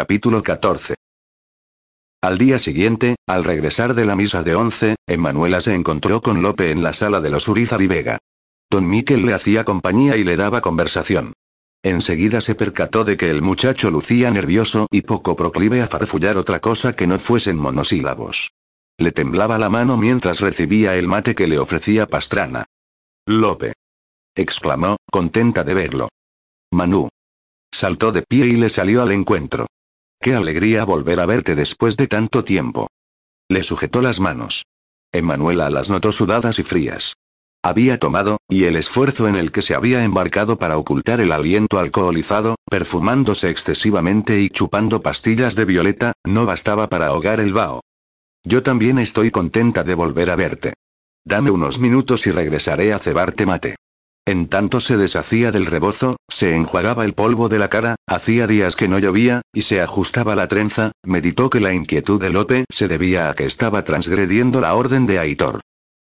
Capítulo 14. Al día siguiente, al regresar de la misa de once, Emanuela se encontró con Lope en la sala de los Urizar y Vega. Don Miquel le hacía compañía y le daba conversación. Enseguida se percató de que el muchacho lucía nervioso y poco proclive a farfullar otra cosa que no fuesen monosílabos. Le temblaba la mano mientras recibía el mate que le ofrecía Pastrana. Lope. exclamó, contenta de verlo. Manu. Saltó de pie y le salió al encuentro. Qué alegría volver a verte después de tanto tiempo. Le sujetó las manos. Emanuela las notó sudadas y frías. Había tomado, y el esfuerzo en el que se había embarcado para ocultar el aliento alcoholizado, perfumándose excesivamente y chupando pastillas de violeta, no bastaba para ahogar el vaho. Yo también estoy contenta de volver a verte. Dame unos minutos y regresaré a cebarte mate. En tanto se deshacía del rebozo, se enjuagaba el polvo de la cara, hacía días que no llovía, y se ajustaba la trenza, meditó que la inquietud de Lope se debía a que estaba transgrediendo la orden de Aitor.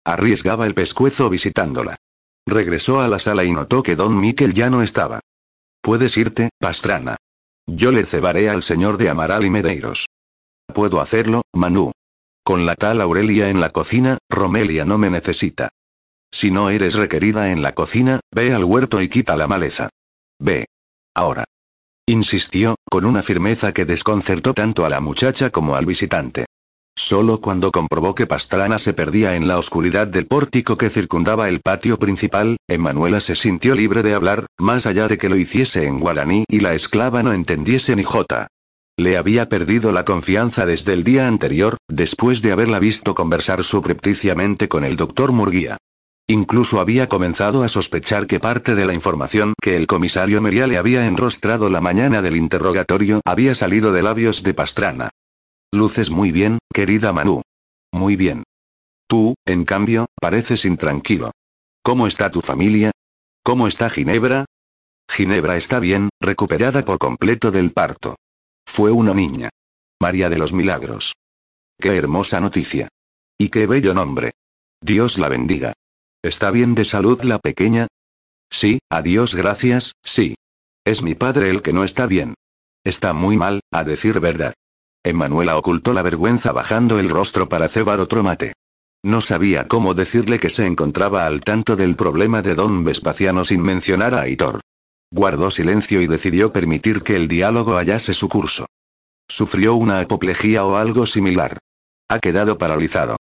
Arriesgaba el pescuezo visitándola. Regresó a la sala y notó que don Miquel ya no estaba. Puedes irte, Pastrana. Yo le cebaré al señor de Amaral y Medeiros. Puedo hacerlo, Manu. Con la tal Aurelia en la cocina, Romelia no me necesita. Si no eres requerida en la cocina, ve al huerto y quita la maleza. Ve. Ahora. Insistió, con una firmeza que desconcertó tanto a la muchacha como al visitante. Solo cuando comprobó que Pastrana se perdía en la oscuridad del pórtico que circundaba el patio principal, Emanuela se sintió libre de hablar, más allá de que lo hiciese en guaraní y la esclava no entendiese ni jota. Le había perdido la confianza desde el día anterior, después de haberla visto conversar subrepticiamente con el doctor Murguía. Incluso había comenzado a sospechar que parte de la información que el comisario Meria le había enrostrado la mañana del interrogatorio había salido de labios de Pastrana. Luces muy bien, querida Manu. Muy bien. Tú, en cambio, pareces intranquilo. ¿Cómo está tu familia? ¿Cómo está Ginebra? Ginebra está bien, recuperada por completo del parto. Fue una niña. María de los Milagros. Qué hermosa noticia. Y qué bello nombre. Dios la bendiga. ¿Está bien de salud la pequeña? Sí, adiós gracias, sí. Es mi padre el que no está bien. Está muy mal, a decir verdad. Emanuela ocultó la vergüenza bajando el rostro para cebar otro mate. No sabía cómo decirle que se encontraba al tanto del problema de don Vespaciano sin mencionar a Aitor. Guardó silencio y decidió permitir que el diálogo hallase su curso. Sufrió una apoplejía o algo similar. Ha quedado paralizado.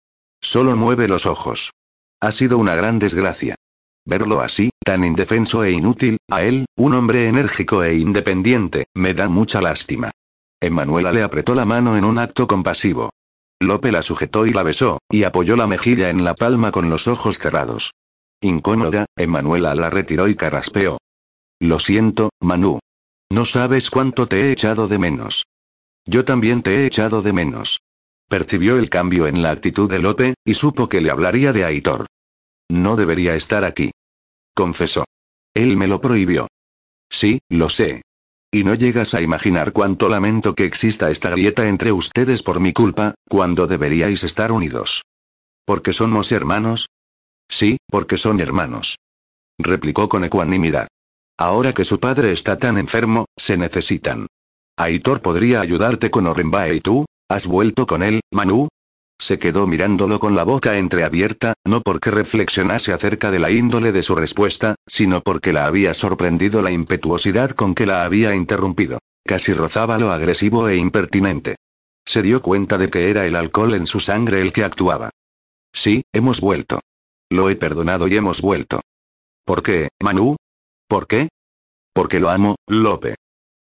Solo mueve los ojos. Ha sido una gran desgracia. Verlo así, tan indefenso e inútil, a él, un hombre enérgico e independiente, me da mucha lástima. Emanuela le apretó la mano en un acto compasivo. Lope la sujetó y la besó, y apoyó la mejilla en la palma con los ojos cerrados. Incómoda, Emanuela la retiró y carraspeó. Lo siento, Manu. No sabes cuánto te he echado de menos. Yo también te he echado de menos. Percibió el cambio en la actitud de Lope, y supo que le hablaría de Aitor. No debería estar aquí. Confesó. Él me lo prohibió. Sí, lo sé. Y no llegas a imaginar cuánto lamento que exista esta grieta entre ustedes por mi culpa, cuando deberíais estar unidos. ¿Porque somos hermanos? Sí, porque son hermanos. Replicó con ecuanimidad. Ahora que su padre está tan enfermo, se necesitan. Aitor podría ayudarte con Orembae y tú, ¿Has vuelto con él, Manu? Se quedó mirándolo con la boca entreabierta, no porque reflexionase acerca de la índole de su respuesta, sino porque la había sorprendido la impetuosidad con que la había interrumpido. Casi rozaba lo agresivo e impertinente. Se dio cuenta de que era el alcohol en su sangre el que actuaba. Sí, hemos vuelto. Lo he perdonado y hemos vuelto. ¿Por qué, Manu? ¿Por qué? Porque lo amo, Lope.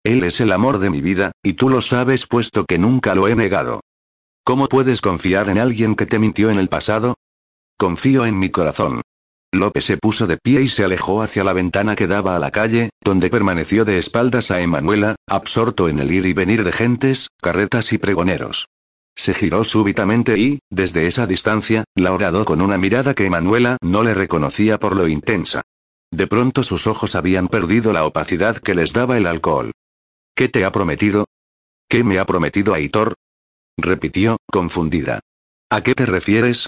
Él es el amor de mi vida, y tú lo sabes puesto que nunca lo he negado. ¿Cómo puedes confiar en alguien que te mintió en el pasado? Confío en mi corazón. López se puso de pie y se alejó hacia la ventana que daba a la calle, donde permaneció de espaldas a Emanuela, absorto en el ir y venir de gentes, carretas y pregoneros. Se giró súbitamente y, desde esa distancia, la horadó con una mirada que Emanuela no le reconocía por lo intensa. De pronto sus ojos habían perdido la opacidad que les daba el alcohol. ¿Qué te ha prometido? ¿Qué me ha prometido Aitor? repitió, confundida. ¿A qué te refieres?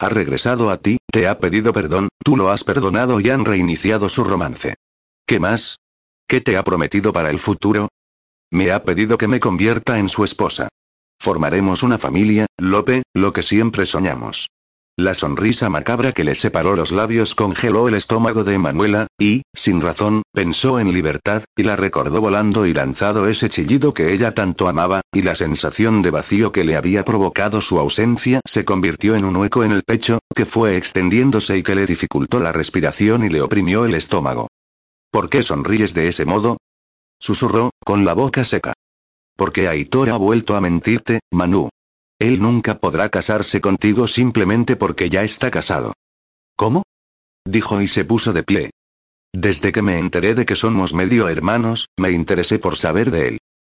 Ha regresado a ti, te ha pedido perdón, tú lo has perdonado y han reiniciado su romance. ¿Qué más? ¿Qué te ha prometido para el futuro? Me ha pedido que me convierta en su esposa. Formaremos una familia, Lope, lo que siempre soñamos. La sonrisa macabra que le separó los labios congeló el estómago de Emanuela, y, sin razón, pensó en libertad, y la recordó volando y lanzado ese chillido que ella tanto amaba, y la sensación de vacío que le había provocado su ausencia se convirtió en un hueco en el pecho, que fue extendiéndose y que le dificultó la respiración y le oprimió el estómago. ¿Por qué sonríes de ese modo? Susurró, con la boca seca. Porque Aitor ha vuelto a mentirte, Manu. Él nunca podrá casarse contigo simplemente porque ya está casado. ¿Cómo? dijo y se puso de pie. Desde que me enteré de que somos medio hermanos, me interesé por saber de él.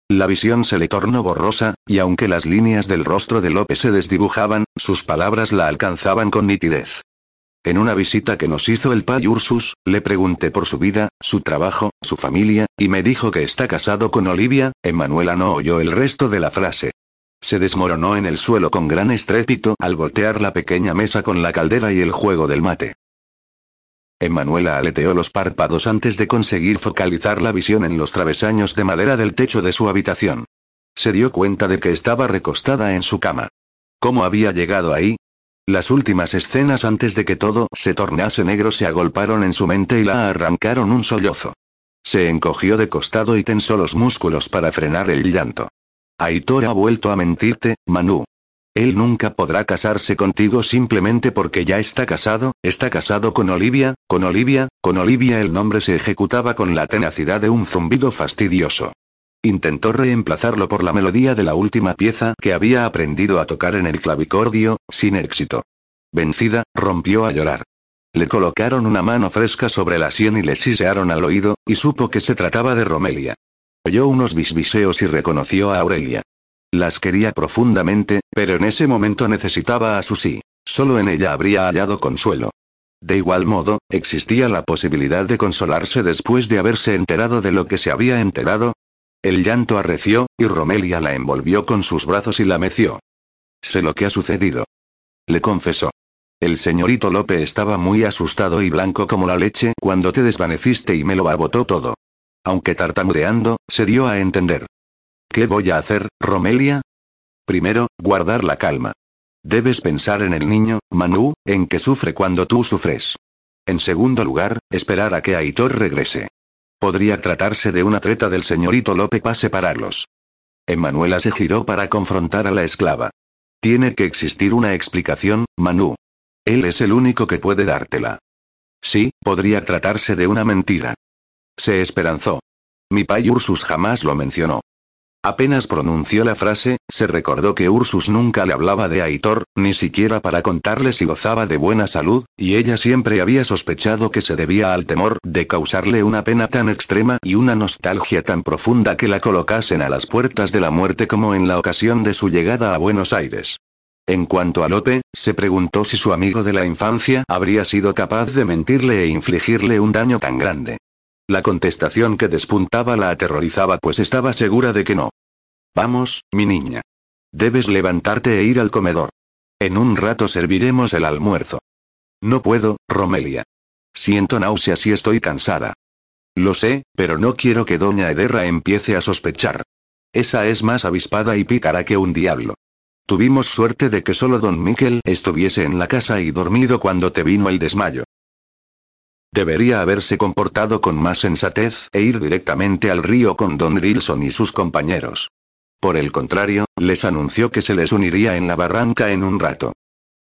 La visión se le tornó borrosa, y aunque las líneas del rostro de López se desdibujaban, sus palabras la alcanzaban con nitidez. En una visita que nos hizo el Pai Ursus, le pregunté por su vida, su trabajo, su familia, y me dijo que está casado con Olivia, Emanuela no oyó el resto de la frase. Se desmoronó en el suelo con gran estrépito al voltear la pequeña mesa con la caldera y el juego del mate. Emanuela aleteó los párpados antes de conseguir focalizar la visión en los travesaños de madera del techo de su habitación. Se dio cuenta de que estaba recostada en su cama. ¿Cómo había llegado ahí? Las últimas escenas antes de que todo se tornase negro se agolparon en su mente y la arrancaron un sollozo. Se encogió de costado y tensó los músculos para frenar el llanto. Aitor ha vuelto a mentirte, Manu. Él nunca podrá casarse contigo simplemente porque ya está casado, está casado con Olivia, con Olivia, con Olivia el nombre se ejecutaba con la tenacidad de un zumbido fastidioso. Intentó reemplazarlo por la melodía de la última pieza que había aprendido a tocar en el clavicordio, sin éxito. Vencida, rompió a llorar. Le colocaron una mano fresca sobre la sien y le sisearon al oído, y supo que se trataba de Romelia. Oyó unos bisbiseos y reconoció a Aurelia. Las quería profundamente, pero en ese momento necesitaba a Susi. Solo en ella habría hallado consuelo. De igual modo, existía la posibilidad de consolarse después de haberse enterado de lo que se había enterado. El llanto arreció, y Romelia la envolvió con sus brazos y la meció. Sé lo que ha sucedido. Le confesó. El señorito Lope estaba muy asustado y blanco como la leche cuando te desvaneciste y me lo abotó todo. Aunque tartamudeando, se dio a entender. ¿Qué voy a hacer, Romelia? Primero, guardar la calma. Debes pensar en el niño, Manu, en que sufre cuando tú sufres. En segundo lugar, esperar a que Aitor regrese. Podría tratarse de una treta del señorito Lope para separarlos. Emanuela se giró para confrontar a la esclava. Tiene que existir una explicación, Manu. Él es el único que puede dártela. Sí, podría tratarse de una mentira. Se esperanzó. Mi pai Ursus jamás lo mencionó. Apenas pronunció la frase, se recordó que Ursus nunca le hablaba de Aitor, ni siquiera para contarle si gozaba de buena salud, y ella siempre había sospechado que se debía al temor de causarle una pena tan extrema y una nostalgia tan profunda que la colocasen a las puertas de la muerte como en la ocasión de su llegada a Buenos Aires. En cuanto a Lope, se preguntó si su amigo de la infancia habría sido capaz de mentirle e infligirle un daño tan grande. La contestación que despuntaba la aterrorizaba pues estaba segura de que no. Vamos, mi niña. Debes levantarte e ir al comedor. En un rato serviremos el almuerzo. No puedo, Romelia. Siento náuseas y estoy cansada. Lo sé, pero no quiero que doña Ederra empiece a sospechar. Esa es más avispada y pícara que un diablo. Tuvimos suerte de que solo don Miquel estuviese en la casa y dormido cuando te vino el desmayo. Debería haberse comportado con más sensatez e ir directamente al río con Don Wilson y sus compañeros. Por el contrario, les anunció que se les uniría en la barranca en un rato.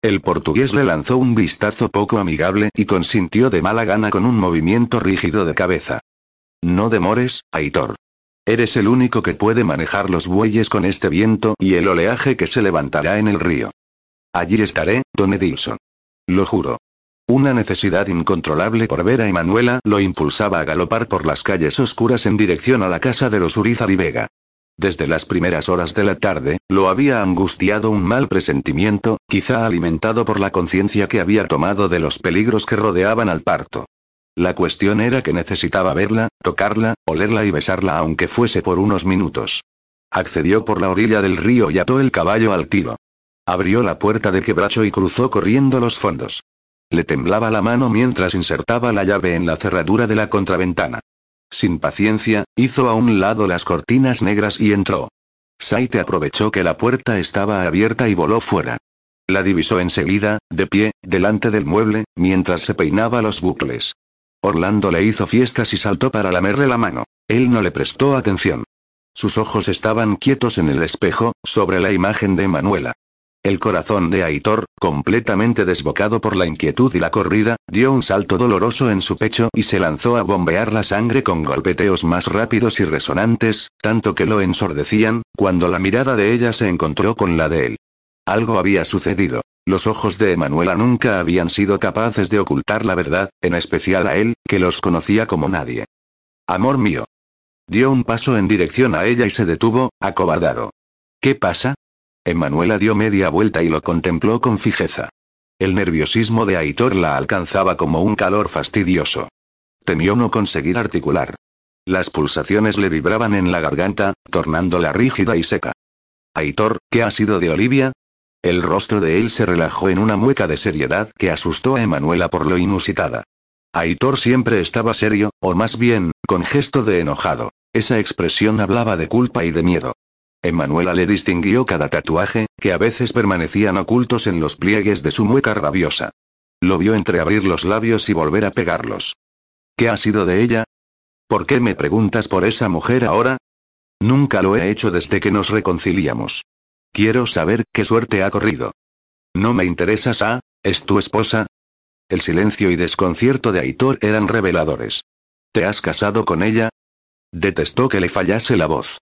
El portugués le lanzó un vistazo poco amigable y consintió de mala gana con un movimiento rígido de cabeza. No demores, Aitor. Eres el único que puede manejar los bueyes con este viento y el oleaje que se levantará en el río. Allí estaré, Don Edilson. Lo juro. Una necesidad incontrolable por ver a Emanuela lo impulsaba a galopar por las calles oscuras en dirección a la casa de los Urizar y Vega. Desde las primeras horas de la tarde, lo había angustiado un mal presentimiento, quizá alimentado por la conciencia que había tomado de los peligros que rodeaban al parto. La cuestión era que necesitaba verla, tocarla, olerla y besarla aunque fuese por unos minutos. Accedió por la orilla del río y ató el caballo al tiro. Abrió la puerta de quebracho y cruzó corriendo los fondos. Le temblaba la mano mientras insertaba la llave en la cerradura de la contraventana. Sin paciencia, hizo a un lado las cortinas negras y entró. Saite aprovechó que la puerta estaba abierta y voló fuera. La divisó enseguida, de pie, delante del mueble, mientras se peinaba los bucles. Orlando le hizo fiestas y saltó para lamerle la mano. Él no le prestó atención. Sus ojos estaban quietos en el espejo, sobre la imagen de Manuela. El corazón de Aitor, completamente desbocado por la inquietud y la corrida, dio un salto doloroso en su pecho y se lanzó a bombear la sangre con golpeteos más rápidos y resonantes, tanto que lo ensordecían, cuando la mirada de ella se encontró con la de él. Algo había sucedido. Los ojos de Emanuela nunca habían sido capaces de ocultar la verdad, en especial a él, que los conocía como nadie. Amor mío. Dio un paso en dirección a ella y se detuvo, acobardado. ¿Qué pasa? Emanuela dio media vuelta y lo contempló con fijeza. El nerviosismo de Aitor la alcanzaba como un calor fastidioso. Temió no conseguir articular. Las pulsaciones le vibraban en la garganta, tornándola rígida y seca. Aitor, ¿qué ha sido de Olivia? El rostro de él se relajó en una mueca de seriedad que asustó a Emanuela por lo inusitada. Aitor siempre estaba serio, o más bien, con gesto de enojado. Esa expresión hablaba de culpa y de miedo. Emanuela le distinguió cada tatuaje, que a veces permanecían ocultos en los pliegues de su mueca rabiosa. Lo vio entreabrir los labios y volver a pegarlos. ¿Qué ha sido de ella? ¿Por qué me preguntas por esa mujer ahora? Nunca lo he hecho desde que nos reconciliamos. Quiero saber qué suerte ha corrido. No me interesas, ¿ah? ¿Es tu esposa? El silencio y desconcierto de Aitor eran reveladores. ¿Te has casado con ella? Detestó que le fallase la voz.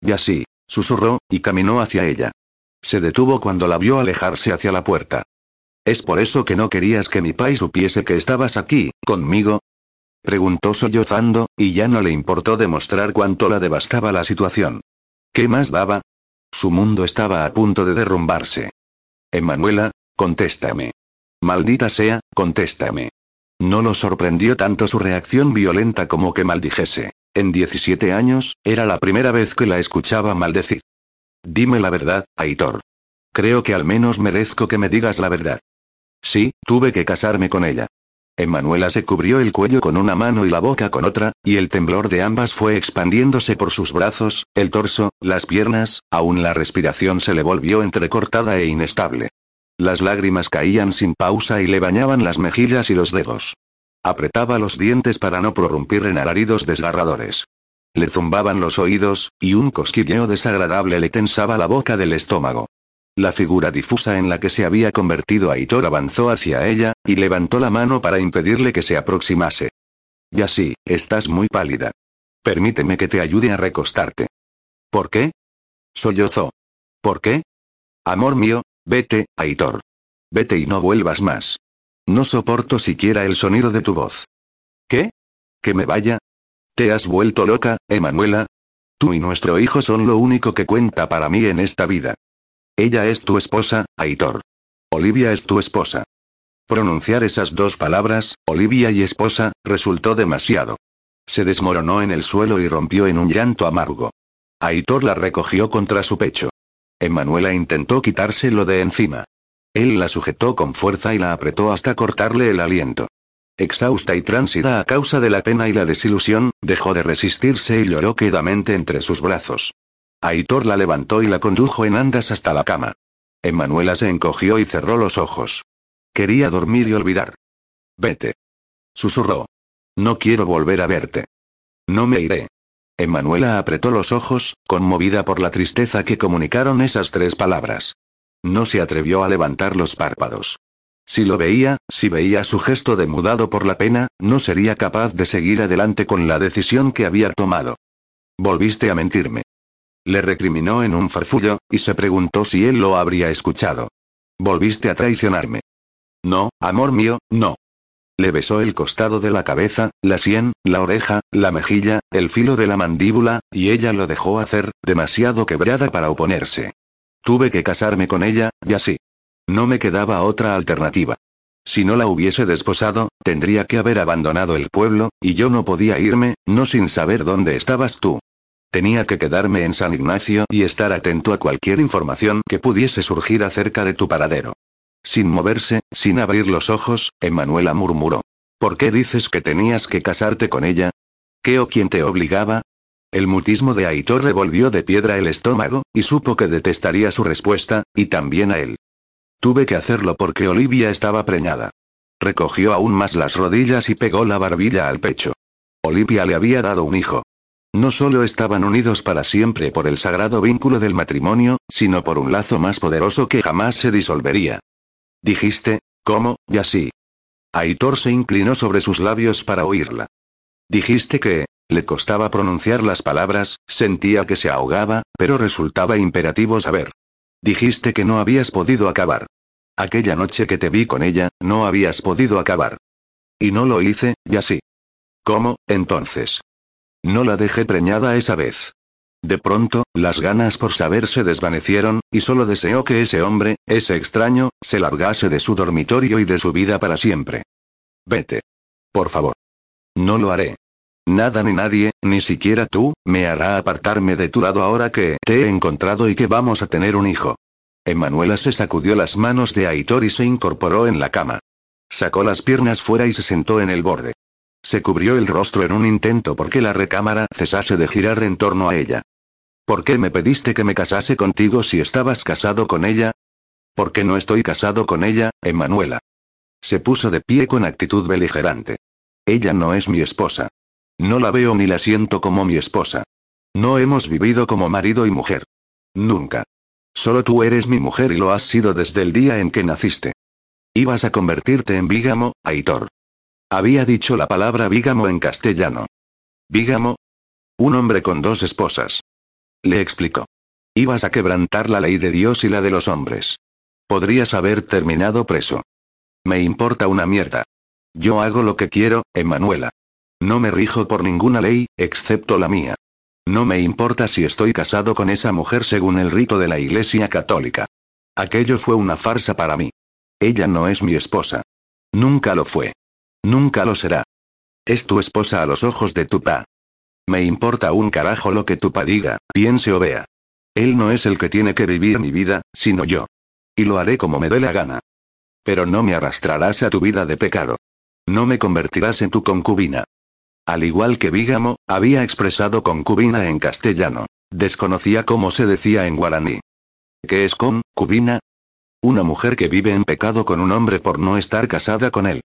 Ya sí, susurró, y caminó hacia ella. Se detuvo cuando la vio alejarse hacia la puerta. ¿Es por eso que no querías que mi pai supiese que estabas aquí, conmigo? Preguntó sollozando, y ya no le importó demostrar cuánto la devastaba la situación. ¿Qué más daba? Su mundo estaba a punto de derrumbarse. Emanuela, contéstame. Maldita sea, contéstame. No lo sorprendió tanto su reacción violenta como que maldijese. En 17 años, era la primera vez que la escuchaba maldecir. Dime la verdad, Aitor. Creo que al menos merezco que me digas la verdad. Sí, tuve que casarme con ella. Emanuela se cubrió el cuello con una mano y la boca con otra, y el temblor de ambas fue expandiéndose por sus brazos, el torso, las piernas, aún la respiración se le volvió entrecortada e inestable. Las lágrimas caían sin pausa y le bañaban las mejillas y los dedos. Apretaba los dientes para no prorrumpir en alaridos desgarradores. Le zumbaban los oídos, y un cosquilleo desagradable le tensaba la boca del estómago. La figura difusa en la que se había convertido Aitor avanzó hacia ella, y levantó la mano para impedirle que se aproximase. Ya sí, estás muy pálida. Permíteme que te ayude a recostarte. ¿Por qué? Sollozó. ¿Por qué? Amor mío, Vete, Aitor. Vete y no vuelvas más. No soporto siquiera el sonido de tu voz. ¿Qué? ¿Que me vaya? ¿Te has vuelto loca, Emanuela? Tú y nuestro hijo son lo único que cuenta para mí en esta vida. Ella es tu esposa, Aitor. Olivia es tu esposa. Pronunciar esas dos palabras, Olivia y esposa, resultó demasiado. Se desmoronó en el suelo y rompió en un llanto amargo. Aitor la recogió contra su pecho. Emanuela intentó quitárselo de encima. Él la sujetó con fuerza y la apretó hasta cortarle el aliento. Exhausta y tránsida a causa de la pena y la desilusión, dejó de resistirse y lloró quedamente entre sus brazos. Aitor la levantó y la condujo en andas hasta la cama. Emanuela se encogió y cerró los ojos. Quería dormir y olvidar. Vete. Susurró. No quiero volver a verte. No me iré. Emanuela apretó los ojos, conmovida por la tristeza que comunicaron esas tres palabras. No se atrevió a levantar los párpados. Si lo veía, si veía su gesto demudado por la pena, no sería capaz de seguir adelante con la decisión que había tomado. Volviste a mentirme. Le recriminó en un farfullo, y se preguntó si él lo habría escuchado. Volviste a traicionarme. No, amor mío, no. Le besó el costado de la cabeza, la sien, la oreja, la mejilla, el filo de la mandíbula, y ella lo dejó hacer, demasiado quebrada para oponerse. Tuve que casarme con ella, ya sí. No me quedaba otra alternativa. Si no la hubiese desposado, tendría que haber abandonado el pueblo, y yo no podía irme, no sin saber dónde estabas tú. Tenía que quedarme en San Ignacio y estar atento a cualquier información que pudiese surgir acerca de tu paradero. Sin moverse, sin abrir los ojos, Emanuela murmuró. ¿Por qué dices que tenías que casarte con ella? ¿Qué o quién te obligaba? El mutismo de Aitor revolvió de piedra el estómago, y supo que detestaría su respuesta, y también a él. Tuve que hacerlo porque Olivia estaba preñada. Recogió aún más las rodillas y pegó la barbilla al pecho. Olivia le había dado un hijo. No solo estaban unidos para siempre por el sagrado vínculo del matrimonio, sino por un lazo más poderoso que jamás se disolvería. Dijiste, ¿cómo? Y así. Aitor se inclinó sobre sus labios para oírla. Dijiste que, le costaba pronunciar las palabras, sentía que se ahogaba, pero resultaba imperativo saber. Dijiste que no habías podido acabar. Aquella noche que te vi con ella, no habías podido acabar. Y no lo hice, y así. ¿Cómo, entonces? No la dejé preñada esa vez. De pronto, las ganas por saber se desvanecieron, y solo deseó que ese hombre, ese extraño, se largase de su dormitorio y de su vida para siempre. Vete. Por favor. No lo haré. Nada ni nadie, ni siquiera tú, me hará apartarme de tu lado ahora que te he encontrado y que vamos a tener un hijo. Emanuela se sacudió las manos de Aitor y se incorporó en la cama. Sacó las piernas fuera y se sentó en el borde. Se cubrió el rostro en un intento porque la recámara cesase de girar en torno a ella. ¿Por qué me pediste que me casase contigo si estabas casado con ella? ¿Por qué no estoy casado con ella, Emanuela? Se puso de pie con actitud beligerante. Ella no es mi esposa. No la veo ni la siento como mi esposa. No hemos vivido como marido y mujer. Nunca. Solo tú eres mi mujer y lo has sido desde el día en que naciste. Ibas a convertirte en Vígamo, Aitor. Había dicho la palabra Vígamo en castellano. ¿Vígamo? Un hombre con dos esposas. Le explicó. Ibas a quebrantar la ley de Dios y la de los hombres. Podrías haber terminado preso. Me importa una mierda. Yo hago lo que quiero, Emanuela. No me rijo por ninguna ley, excepto la mía. No me importa si estoy casado con esa mujer según el rito de la Iglesia Católica. Aquello fue una farsa para mí. Ella no es mi esposa. Nunca lo fue. Nunca lo será. Es tu esposa a los ojos de tu pa. Me importa un carajo lo que tu pa diga, piense o vea. Él no es el que tiene que vivir mi vida, sino yo. Y lo haré como me dé la gana. Pero no me arrastrarás a tu vida de pecado. No me convertirás en tu concubina. Al igual que Vígamo, había expresado concubina en castellano. Desconocía cómo se decía en guaraní. ¿Qué es concubina? Una mujer que vive en pecado con un hombre por no estar casada con él.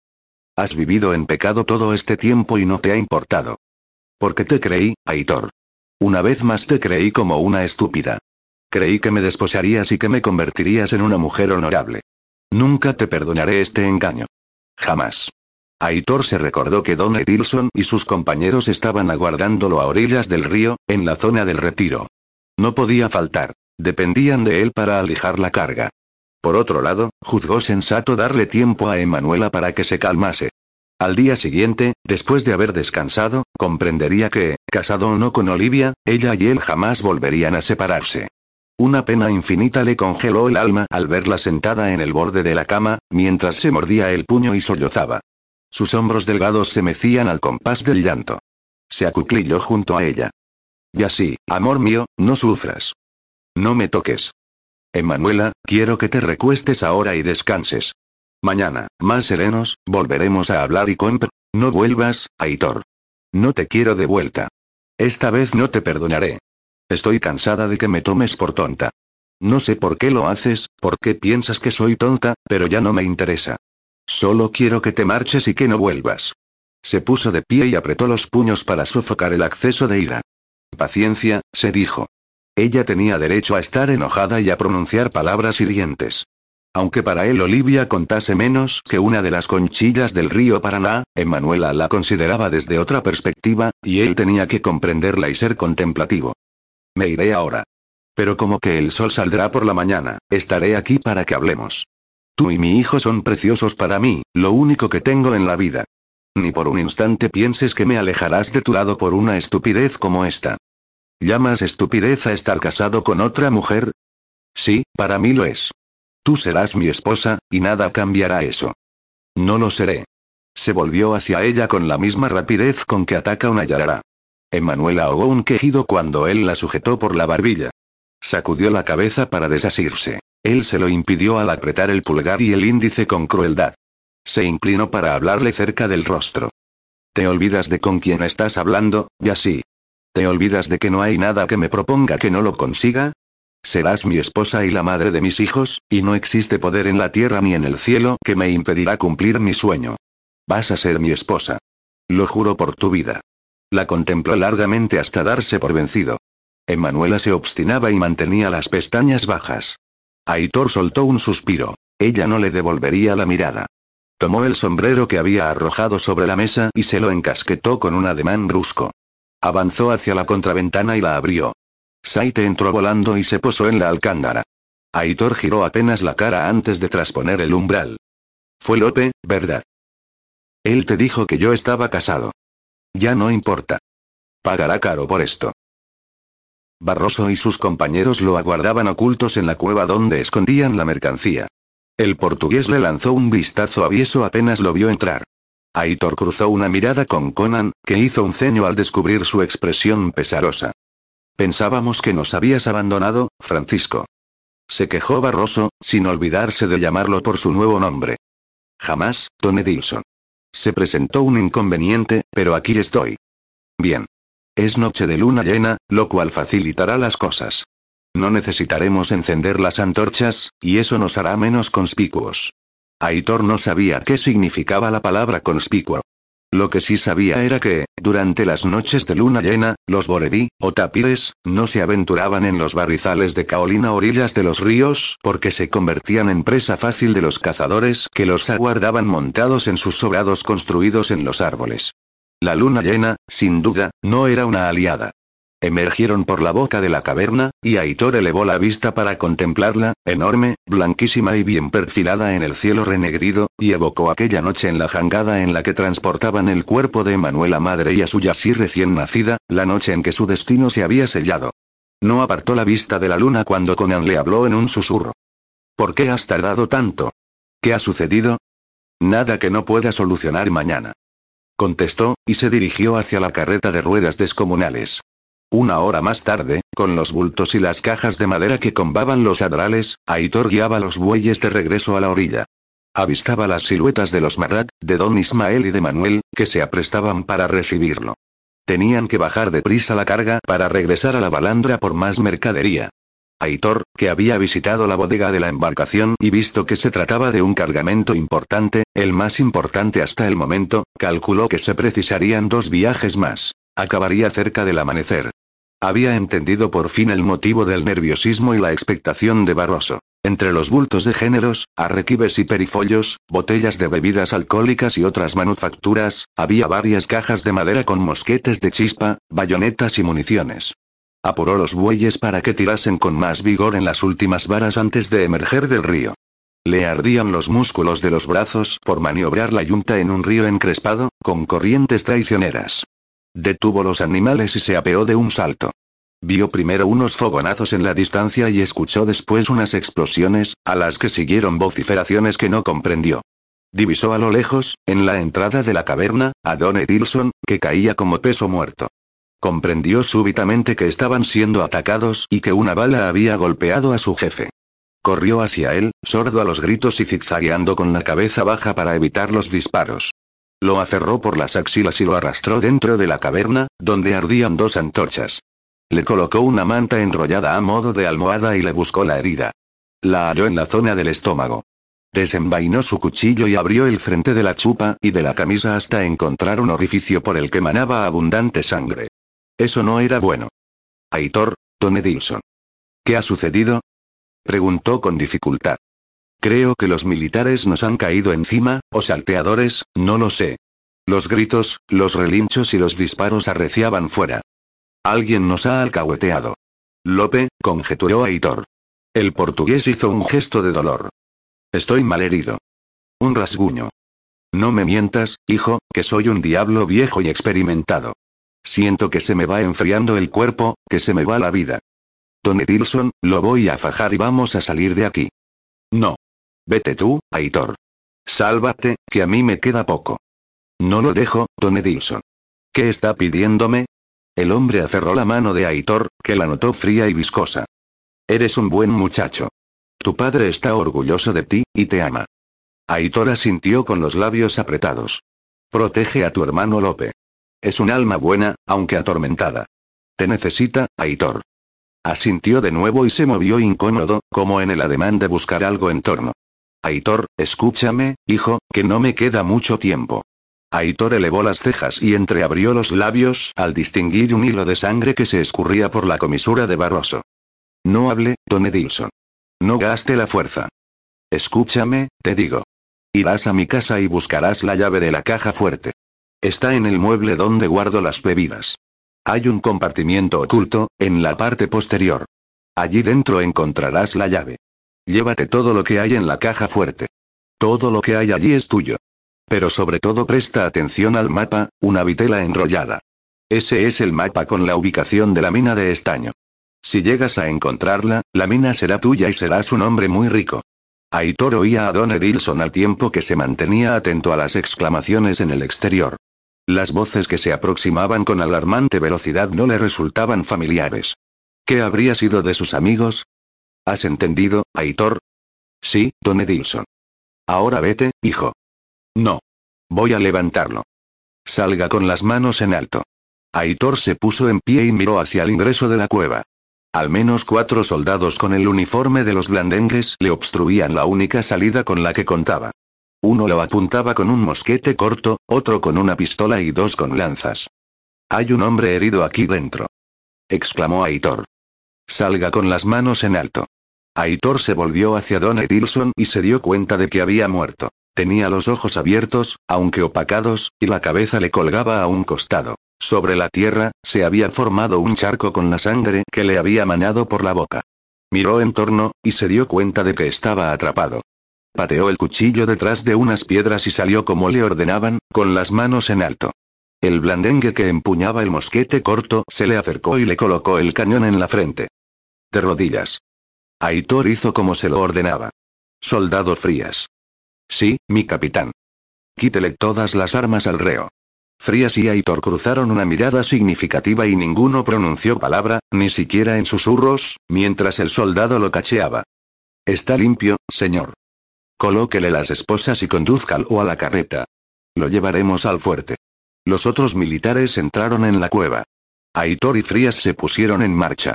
Has vivido en pecado todo este tiempo y no te ha importado. Porque te creí, Aitor. Una vez más te creí como una estúpida. Creí que me desposarías y que me convertirías en una mujer honorable. Nunca te perdonaré este engaño. Jamás. Aitor se recordó que Don Edilson y sus compañeros estaban aguardándolo a orillas del río, en la zona del retiro. No podía faltar. Dependían de él para alijar la carga. Por otro lado, juzgó sensato darle tiempo a Emanuela para que se calmase. Al día siguiente, después de haber descansado, comprendería que, casado o no con Olivia, ella y él jamás volverían a separarse. Una pena infinita le congeló el alma al verla sentada en el borde de la cama, mientras se mordía el puño y sollozaba. Sus hombros delgados se mecían al compás del llanto. Se acuclilló junto a ella. Y así, amor mío, no sufras. No me toques. Emanuela, quiero que te recuestes ahora y descanses. Mañana, más serenos, volveremos a hablar y comp. No vuelvas, Aitor. No te quiero de vuelta. Esta vez no te perdonaré. Estoy cansada de que me tomes por tonta. No sé por qué lo haces, por qué piensas que soy tonta, pero ya no me interesa. Solo quiero que te marches y que no vuelvas. Se puso de pie y apretó los puños para sofocar el acceso de ira. Paciencia, se dijo. Ella tenía derecho a estar enojada y a pronunciar palabras hirientes. Aunque para él Olivia contase menos que una de las conchillas del río Paraná, Emanuela la consideraba desde otra perspectiva, y él tenía que comprenderla y ser contemplativo. Me iré ahora. Pero como que el sol saldrá por la mañana, estaré aquí para que hablemos. Tú y mi hijo son preciosos para mí, lo único que tengo en la vida. Ni por un instante pienses que me alejarás de tu lado por una estupidez como esta. ¿Llamas estupidez a estar casado con otra mujer? Sí, para mí lo es. Tú serás mi esposa, y nada cambiará eso. No lo seré. Se volvió hacia ella con la misma rapidez con que ataca una yarara. Emanuela ahogó un quejido cuando él la sujetó por la barbilla. Sacudió la cabeza para desasirse. Él se lo impidió al apretar el pulgar y el índice con crueldad. Se inclinó para hablarle cerca del rostro. Te olvidas de con quién estás hablando, y así. ¿Te olvidas de que no hay nada que me proponga que no lo consiga? Serás mi esposa y la madre de mis hijos, y no existe poder en la tierra ni en el cielo que me impedirá cumplir mi sueño. Vas a ser mi esposa. Lo juro por tu vida. La contempló largamente hasta darse por vencido. Emanuela se obstinaba y mantenía las pestañas bajas. Aitor soltó un suspiro. Ella no le devolvería la mirada. Tomó el sombrero que había arrojado sobre la mesa y se lo encasquetó con un ademán brusco. Avanzó hacia la contraventana y la abrió. Saite entró volando y se posó en la alcándara. Aitor giró apenas la cara antes de trasponer el umbral. Fue Lope, ¿verdad? Él te dijo que yo estaba casado. Ya no importa. Pagará caro por esto. Barroso y sus compañeros lo aguardaban ocultos en la cueva donde escondían la mercancía. El portugués le lanzó un vistazo avieso apenas lo vio entrar. Aitor cruzó una mirada con Conan, que hizo un ceño al descubrir su expresión pesarosa. Pensábamos que nos habías abandonado, Francisco. Se quejó Barroso, sin olvidarse de llamarlo por su nuevo nombre. Jamás, Don Edilson. Se presentó un inconveniente, pero aquí estoy. Bien. Es noche de luna llena, lo cual facilitará las cosas. No necesitaremos encender las antorchas, y eso nos hará menos conspicuos. Aitor no sabía qué significaba la palabra conspicuo. Lo que sí sabía era que, durante las noches de luna llena, los boreví, o tapires, no se aventuraban en los barrizales de caolina a orillas de los ríos, porque se convertían en presa fácil de los cazadores que los aguardaban montados en sus sobrados construidos en los árboles. La luna llena, sin duda, no era una aliada. Emergieron por la boca de la caverna, y Aitor elevó la vista para contemplarla, enorme, blanquísima y bien perfilada en el cielo renegrido, y evocó aquella noche en la jangada en la que transportaban el cuerpo de Manuela madre y a su yasí recién nacida, la noche en que su destino se había sellado. No apartó la vista de la luna cuando Conan le habló en un susurro. ¿Por qué has tardado tanto? ¿Qué ha sucedido? Nada que no pueda solucionar mañana. Contestó, y se dirigió hacia la carreta de ruedas descomunales. Una hora más tarde, con los bultos y las cajas de madera que combaban los adrales, Aitor guiaba los bueyes de regreso a la orilla. Avistaba las siluetas de los Marrak, de Don Ismael y de Manuel, que se aprestaban para recibirlo. Tenían que bajar deprisa la carga para regresar a la balandra por más mercadería. Aitor, que había visitado la bodega de la embarcación y visto que se trataba de un cargamento importante, el más importante hasta el momento, calculó que se precisarían dos viajes más. Acabaría cerca del amanecer. Había entendido por fin el motivo del nerviosismo y la expectación de Barroso. Entre los bultos de géneros, arrequibes y perifollos, botellas de bebidas alcohólicas y otras manufacturas, había varias cajas de madera con mosquetes de chispa, bayonetas y municiones. Apuró los bueyes para que tirasen con más vigor en las últimas varas antes de emerger del río. Le ardían los músculos de los brazos por maniobrar la yunta en un río encrespado, con corrientes traicioneras. Detuvo los animales y se apeó de un salto. Vio primero unos fogonazos en la distancia y escuchó después unas explosiones, a las que siguieron vociferaciones que no comprendió. Divisó a lo lejos, en la entrada de la caverna, a Don Edilson, que caía como peso muerto. Comprendió súbitamente que estaban siendo atacados y que una bala había golpeado a su jefe. Corrió hacia él, sordo a los gritos y zigzagueando con la cabeza baja para evitar los disparos. Lo aferró por las axilas y lo arrastró dentro de la caverna, donde ardían dos antorchas. Le colocó una manta enrollada a modo de almohada y le buscó la herida. La halló en la zona del estómago. Desenvainó su cuchillo y abrió el frente de la chupa y de la camisa hasta encontrar un orificio por el que manaba abundante sangre. Eso no era bueno. Aitor, Tony Dilson. ¿Qué ha sucedido? Preguntó con dificultad. Creo que los militares nos han caído encima, o salteadores, no lo sé. Los gritos, los relinchos y los disparos arreciaban fuera. Alguien nos ha alcahueteado. Lope, conjeturó Aitor. El portugués hizo un gesto de dolor. Estoy malherido. Un rasguño. No me mientas, hijo, que soy un diablo viejo y experimentado. Siento que se me va enfriando el cuerpo, que se me va la vida. Tony Dilson, lo voy a fajar y vamos a salir de aquí. No. Vete tú, Aitor. Sálvate, que a mí me queda poco. No lo dejo, Don Edilson. ¿Qué está pidiéndome? El hombre aferró la mano de Aitor, que la notó fría y viscosa. Eres un buen muchacho. Tu padre está orgulloso de ti, y te ama. Aitor asintió con los labios apretados. Protege a tu hermano Lope. Es un alma buena, aunque atormentada. Te necesita, Aitor. Asintió de nuevo y se movió incómodo, como en el ademán de buscar algo en torno. Aitor, escúchame, hijo, que no me queda mucho tiempo. Aitor elevó las cejas y entreabrió los labios al distinguir un hilo de sangre que se escurría por la comisura de Barroso. No hable, Don Edilson. No gaste la fuerza. Escúchame, te digo. Irás a mi casa y buscarás la llave de la caja fuerte. Está en el mueble donde guardo las bebidas. Hay un compartimiento oculto, en la parte posterior. Allí dentro encontrarás la llave. Llévate todo lo que hay en la caja fuerte. Todo lo que hay allí es tuyo. Pero sobre todo presta atención al mapa, una vitela enrollada. Ese es el mapa con la ubicación de la mina de estaño. Si llegas a encontrarla, la mina será tuya y serás un hombre muy rico. Aitor oía a Don Edilson al tiempo que se mantenía atento a las exclamaciones en el exterior. Las voces que se aproximaban con alarmante velocidad no le resultaban familiares. ¿Qué habría sido de sus amigos? ¿Has entendido, Aitor? Sí, Don Edilson. Ahora vete, hijo. No. Voy a levantarlo. Salga con las manos en alto. Aitor se puso en pie y miró hacia el ingreso de la cueva. Al menos cuatro soldados con el uniforme de los blandengues le obstruían la única salida con la que contaba. Uno lo apuntaba con un mosquete corto, otro con una pistola y dos con lanzas. Hay un hombre herido aquí dentro. exclamó Aitor. Salga con las manos en alto. Aitor se volvió hacia Don Edilson y se dio cuenta de que había muerto. Tenía los ojos abiertos, aunque opacados, y la cabeza le colgaba a un costado. Sobre la tierra, se había formado un charco con la sangre que le había manado por la boca. Miró en torno, y se dio cuenta de que estaba atrapado. Pateó el cuchillo detrás de unas piedras y salió como le ordenaban, con las manos en alto. El blandengue que empuñaba el mosquete corto se le acercó y le colocó el cañón en la frente. De rodillas. Aitor hizo como se lo ordenaba. Soldado Frías. Sí, mi capitán. Quítele todas las armas al reo. Frías y Aitor cruzaron una mirada significativa y ninguno pronunció palabra, ni siquiera en susurros, mientras el soldado lo cacheaba. Está limpio, señor. Colóquele las esposas y conduzcalo a la carreta. Lo llevaremos al fuerte. Los otros militares entraron en la cueva. Aitor y Frías se pusieron en marcha.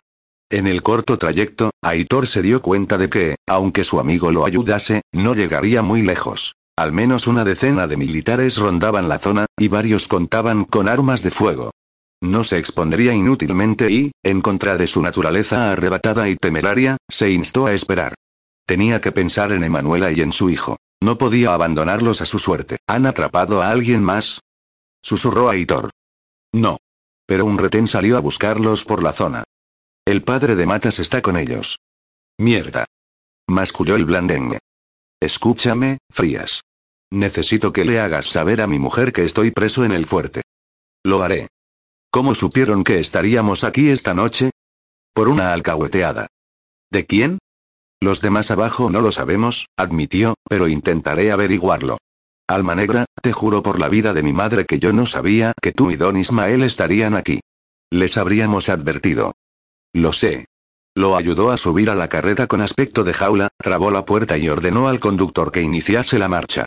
En el corto trayecto, Aitor se dio cuenta de que, aunque su amigo lo ayudase, no llegaría muy lejos. Al menos una decena de militares rondaban la zona, y varios contaban con armas de fuego. No se expondría inútilmente y, en contra de su naturaleza arrebatada y temeraria, se instó a esperar. Tenía que pensar en Emanuela y en su hijo. No podía abandonarlos a su suerte. ¿Han atrapado a alguien más? Susurró Aitor. No. Pero un retén salió a buscarlos por la zona. El padre de Matas está con ellos. Mierda. Masculló el blandengue. Escúchame, Frías. Necesito que le hagas saber a mi mujer que estoy preso en el fuerte. Lo haré. ¿Cómo supieron que estaríamos aquí esta noche? Por una alcahueteada. ¿De quién? Los demás abajo no lo sabemos, admitió, pero intentaré averiguarlo. Alma negra, te juro por la vida de mi madre que yo no sabía que tú y don Ismael estarían aquí. Les habríamos advertido. Lo sé, lo ayudó a subir a la carreta con aspecto de jaula, trabó la puerta y ordenó al conductor que iniciase la marcha.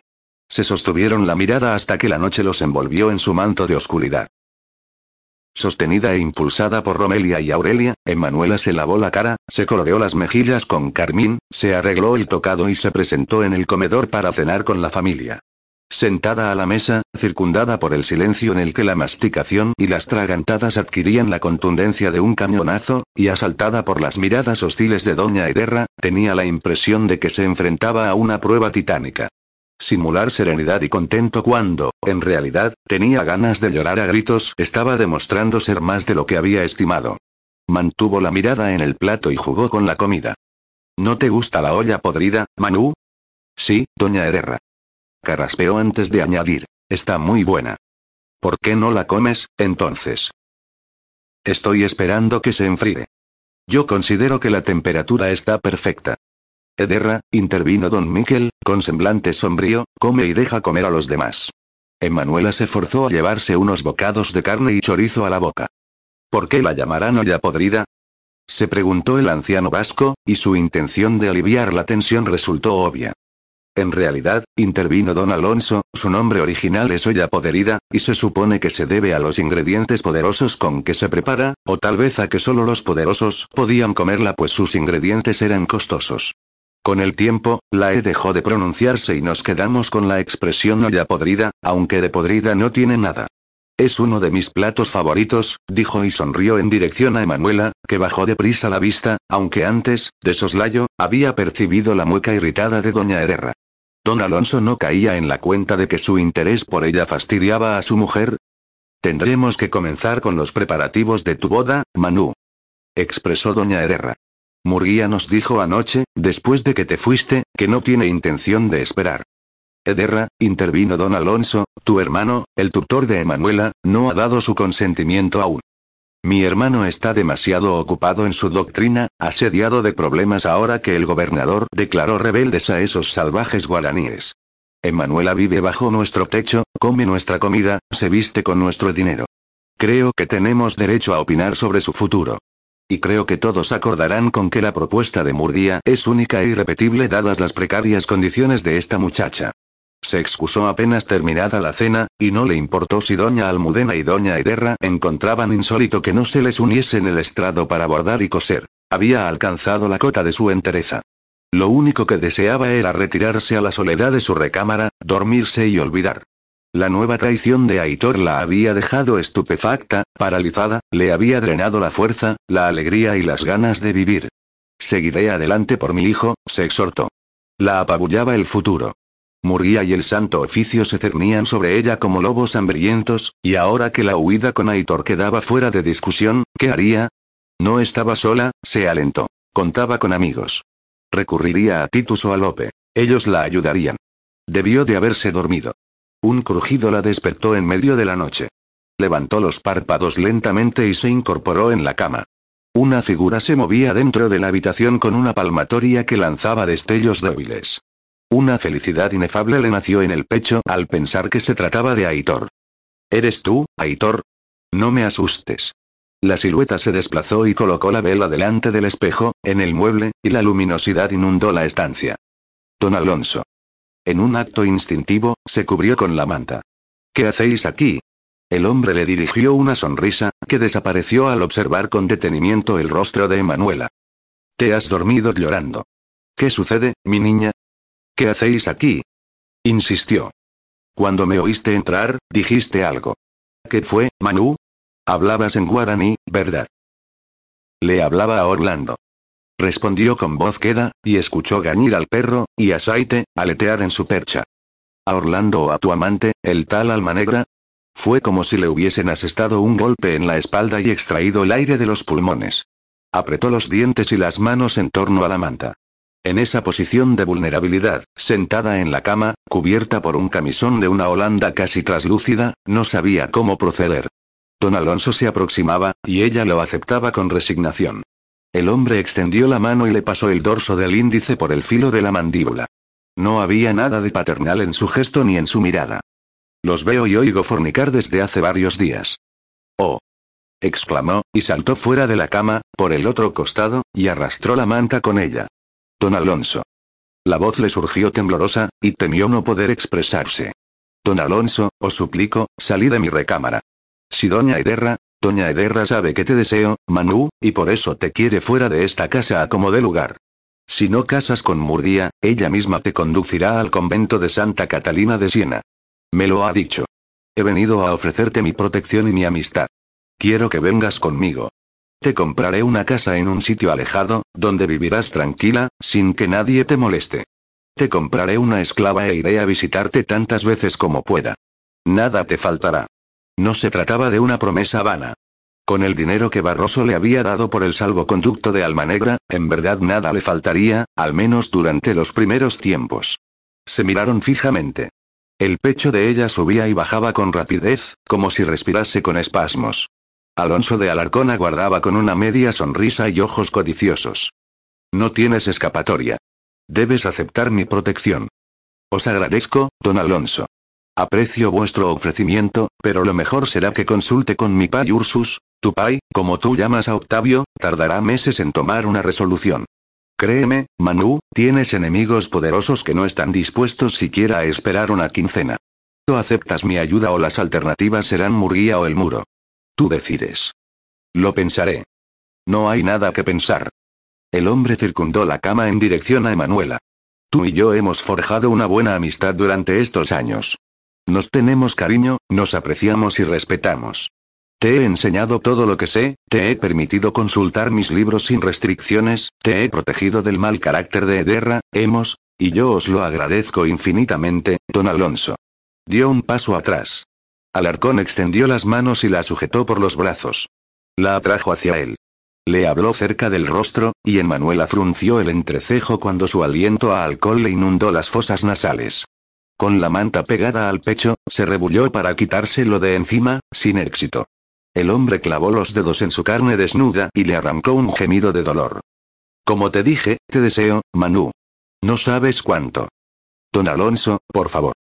Se sostuvieron la mirada hasta que la noche los envolvió en su manto de oscuridad. Sostenida e impulsada por Romelia y Aurelia, Emanuela se lavó la cara, se coloreó las mejillas con carmín, se arregló el tocado y se presentó en el comedor para cenar con la familia. Sentada a la mesa, circundada por el silencio en el que la masticación y las tragantadas adquirían la contundencia de un cañonazo, y asaltada por las miradas hostiles de Doña Ederra, tenía la impresión de que se enfrentaba a una prueba titánica. Simular serenidad y contento cuando, en realidad, tenía ganas de llorar a gritos, estaba demostrando ser más de lo que había estimado. Mantuvo la mirada en el plato y jugó con la comida. ¿No te gusta la olla podrida, Manu? Sí, doña Herrera. Carraspeó antes de añadir. Está muy buena. ¿Por qué no la comes, entonces? Estoy esperando que se enfríe. Yo considero que la temperatura está perfecta. Ederra, intervino don Miquel, con semblante sombrío, come y deja comer a los demás. Emanuela se forzó a llevarse unos bocados de carne y chorizo a la boca. ¿Por qué la llamarán olla podrida? Se preguntó el anciano vasco, y su intención de aliviar la tensión resultó obvia. En realidad, intervino don Alonso, su nombre original es olla poderida, y se supone que se debe a los ingredientes poderosos con que se prepara, o tal vez a que solo los poderosos podían comerla pues sus ingredientes eran costosos. Con el tiempo, la E dejó de pronunciarse y nos quedamos con la expresión olla podrida, aunque de podrida no tiene nada. Es uno de mis platos favoritos, dijo y sonrió en dirección a Emanuela, que bajó deprisa la vista, aunque antes, de soslayo, había percibido la mueca irritada de doña Herrera. Don Alonso no caía en la cuenta de que su interés por ella fastidiaba a su mujer. Tendremos que comenzar con los preparativos de tu boda, Manu. Expresó doña Herrera. Murguía nos dijo anoche, después de que te fuiste, que no tiene intención de esperar. Ederra, intervino don Alonso, tu hermano, el tutor de Emanuela, no ha dado su consentimiento aún. Mi hermano está demasiado ocupado en su doctrina, asediado de problemas ahora que el gobernador declaró rebeldes a esos salvajes guaraníes. Emanuela vive bajo nuestro techo, come nuestra comida, se viste con nuestro dinero. Creo que tenemos derecho a opinar sobre su futuro. Y creo que todos acordarán con que la propuesta de Murguía es única e irrepetible dadas las precarias condiciones de esta muchacha. Se excusó apenas terminada la cena, y no le importó si doña Almudena y doña Ederra encontraban insólito que no se les uniese en el estrado para bordar y coser. Había alcanzado la cota de su entereza. Lo único que deseaba era retirarse a la soledad de su recámara, dormirse y olvidar. La nueva traición de Aitor la había dejado estupefacta, paralizada, le había drenado la fuerza, la alegría y las ganas de vivir. Seguiré adelante por mi hijo, se exhortó. La apabullaba el futuro. Murguía y el Santo Oficio se cernían sobre ella como lobos hambrientos, y ahora que la huida con Aitor quedaba fuera de discusión, ¿qué haría? No estaba sola, se alentó. Contaba con amigos. Recurriría a Titus o a Lope. Ellos la ayudarían. Debió de haberse dormido. Un crujido la despertó en medio de la noche. Levantó los párpados lentamente y se incorporó en la cama. Una figura se movía dentro de la habitación con una palmatoria que lanzaba destellos débiles. Una felicidad inefable le nació en el pecho al pensar que se trataba de Aitor. ¿Eres tú, Aitor? No me asustes. La silueta se desplazó y colocó la vela delante del espejo, en el mueble, y la luminosidad inundó la estancia. Don Alonso. En un acto instintivo, se cubrió con la manta. ¿Qué hacéis aquí? El hombre le dirigió una sonrisa, que desapareció al observar con detenimiento el rostro de Emanuela. Te has dormido llorando. ¿Qué sucede, mi niña? ¿Qué hacéis aquí? insistió. Cuando me oíste entrar, dijiste algo. ¿Qué fue, Manu? Hablabas en guaraní, ¿verdad? Le hablaba a Orlando. Respondió con voz queda, y escuchó gañir al perro, y a Saite, aletear en su percha. ¿A Orlando o a tu amante, el tal alma negra? Fue como si le hubiesen asestado un golpe en la espalda y extraído el aire de los pulmones. Apretó los dientes y las manos en torno a la manta. En esa posición de vulnerabilidad, sentada en la cama, cubierta por un camisón de una holanda casi traslúcida, no sabía cómo proceder. Don Alonso se aproximaba, y ella lo aceptaba con resignación. El hombre extendió la mano y le pasó el dorso del índice por el filo de la mandíbula. No había nada de paternal en su gesto ni en su mirada. Los veo y oigo fornicar desde hace varios días. Oh. exclamó, y saltó fuera de la cama, por el otro costado, y arrastró la manta con ella. Don Alonso. La voz le surgió temblorosa, y temió no poder expresarse. Don Alonso, os suplico, salí de mi recámara. Si doña Ederra, doña Ederra sabe que te deseo, Manu, y por eso te quiere fuera de esta casa a como de lugar. Si no casas con Murguía, ella misma te conducirá al convento de Santa Catalina de Siena. Me lo ha dicho. He venido a ofrecerte mi protección y mi amistad. Quiero que vengas conmigo. Te compraré una casa en un sitio alejado, donde vivirás tranquila, sin que nadie te moleste. Te compraré una esclava e iré a visitarte tantas veces como pueda. Nada te faltará. No se trataba de una promesa vana. Con el dinero que Barroso le había dado por el salvoconducto de Almanegra, en verdad nada le faltaría, al menos durante los primeros tiempos. Se miraron fijamente. El pecho de ella subía y bajaba con rapidez, como si respirase con espasmos. Alonso de Alarcón aguardaba con una media sonrisa y ojos codiciosos. No tienes escapatoria. Debes aceptar mi protección. Os agradezco, don Alonso. Aprecio vuestro ofrecimiento, pero lo mejor será que consulte con mi pai Ursus, tu pai, como tú llamas a Octavio, tardará meses en tomar una resolución. Créeme, Manu, tienes enemigos poderosos que no están dispuestos siquiera a esperar una quincena. O aceptas mi ayuda o las alternativas serán Murguía o el muro. Tú decides. Lo pensaré. No hay nada que pensar. El hombre circundó la cama en dirección a Emanuela. Tú y yo hemos forjado una buena amistad durante estos años. Nos tenemos cariño, nos apreciamos y respetamos. Te he enseñado todo lo que sé, te he permitido consultar mis libros sin restricciones, te he protegido del mal carácter de Ederra, hemos, y yo os lo agradezco infinitamente, don Alonso. Dio un paso atrás. Alarcón extendió las manos y la sujetó por los brazos. La atrajo hacia él. Le habló cerca del rostro, y Manuela frunció el entrecejo cuando su aliento a alcohol le inundó las fosas nasales. Con la manta pegada al pecho, se rebulló para quitárselo de encima, sin éxito. El hombre clavó los dedos en su carne desnuda y le arrancó un gemido de dolor. Como te dije, te deseo, Manu. No sabes cuánto. Don Alonso, por favor.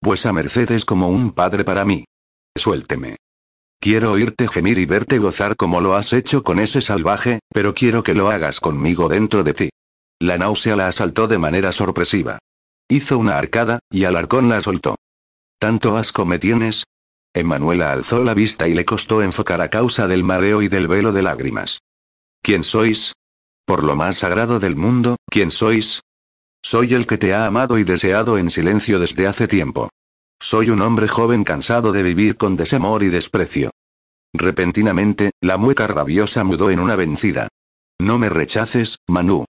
Pues a Merced es como un padre para mí. Suélteme. Quiero oírte gemir y verte gozar como lo has hecho con ese salvaje, pero quiero que lo hagas conmigo dentro de ti. La náusea la asaltó de manera sorpresiva. Hizo una arcada, y Alarcón la soltó. ¿Tanto asco me tienes? Emanuela alzó la vista y le costó enfocar a causa del mareo y del velo de lágrimas. ¿Quién sois? Por lo más sagrado del mundo, ¿quién sois? Soy el que te ha amado y deseado en silencio desde hace tiempo. Soy un hombre joven cansado de vivir con desamor y desprecio. Repentinamente, la mueca rabiosa mudó en una vencida. No me rechaces, Manu.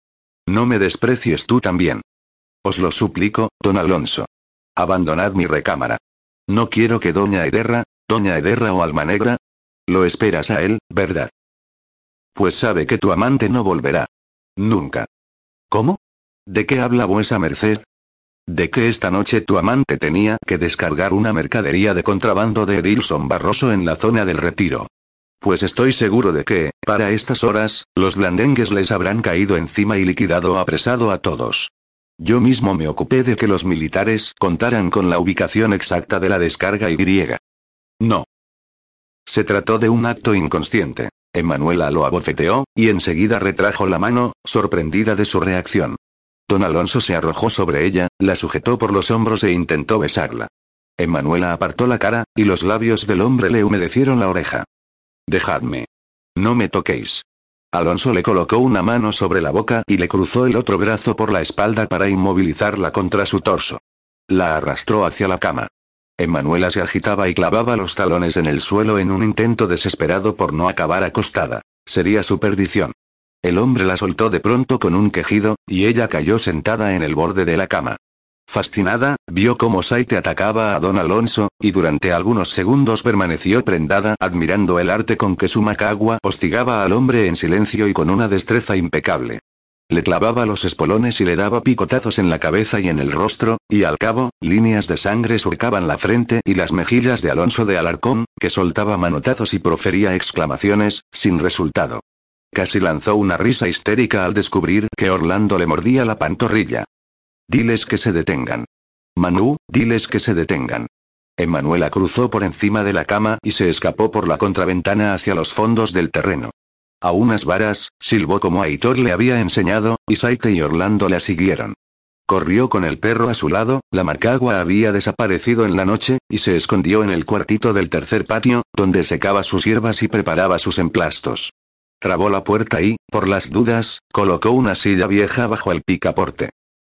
No me desprecies tú también. Os lo suplico, don Alonso. Abandonad mi recámara. No quiero que doña Ederra, doña Ederra o Almanegra. Lo esperas a él, ¿verdad? Pues sabe que tu amante no volverá. Nunca. ¿Cómo? ¿De qué habla vuesa merced? de que esta noche tu amante tenía que descargar una mercadería de contrabando de Edilson Barroso en la zona del retiro. Pues estoy seguro de que, para estas horas, los blandengues les habrán caído encima y liquidado o apresado a todos. Yo mismo me ocupé de que los militares contaran con la ubicación exacta de la descarga Y. No. Se trató de un acto inconsciente. Emanuela lo abofeteó, y enseguida retrajo la mano, sorprendida de su reacción. Don Alonso se arrojó sobre ella, la sujetó por los hombros e intentó besarla. Emanuela apartó la cara, y los labios del hombre le humedecieron la oreja. Dejadme. No me toquéis. Alonso le colocó una mano sobre la boca y le cruzó el otro brazo por la espalda para inmovilizarla contra su torso. La arrastró hacia la cama. Emanuela se agitaba y clavaba los talones en el suelo en un intento desesperado por no acabar acostada. Sería su perdición. El hombre la soltó de pronto con un quejido, y ella cayó sentada en el borde de la cama. Fascinada, vio cómo Saite atacaba a don Alonso, y durante algunos segundos permaneció prendada admirando el arte con que su macagua hostigaba al hombre en silencio y con una destreza impecable. Le clavaba los espolones y le daba picotazos en la cabeza y en el rostro, y al cabo, líneas de sangre surcaban la frente y las mejillas de Alonso de Alarcón, que soltaba manotazos y profería exclamaciones, sin resultado. Casi lanzó una risa histérica al descubrir que Orlando le mordía la pantorrilla. Diles que se detengan. Manu, diles que se detengan. Emanuela cruzó por encima de la cama y se escapó por la contraventana hacia los fondos del terreno. A unas varas, silbó como Aitor le había enseñado, y Saite y Orlando la siguieron. Corrió con el perro a su lado, la marcagua había desaparecido en la noche, y se escondió en el cuartito del tercer patio, donde secaba sus hierbas y preparaba sus emplastos. Trabó la puerta y, por las dudas, colocó una silla vieja bajo el picaporte.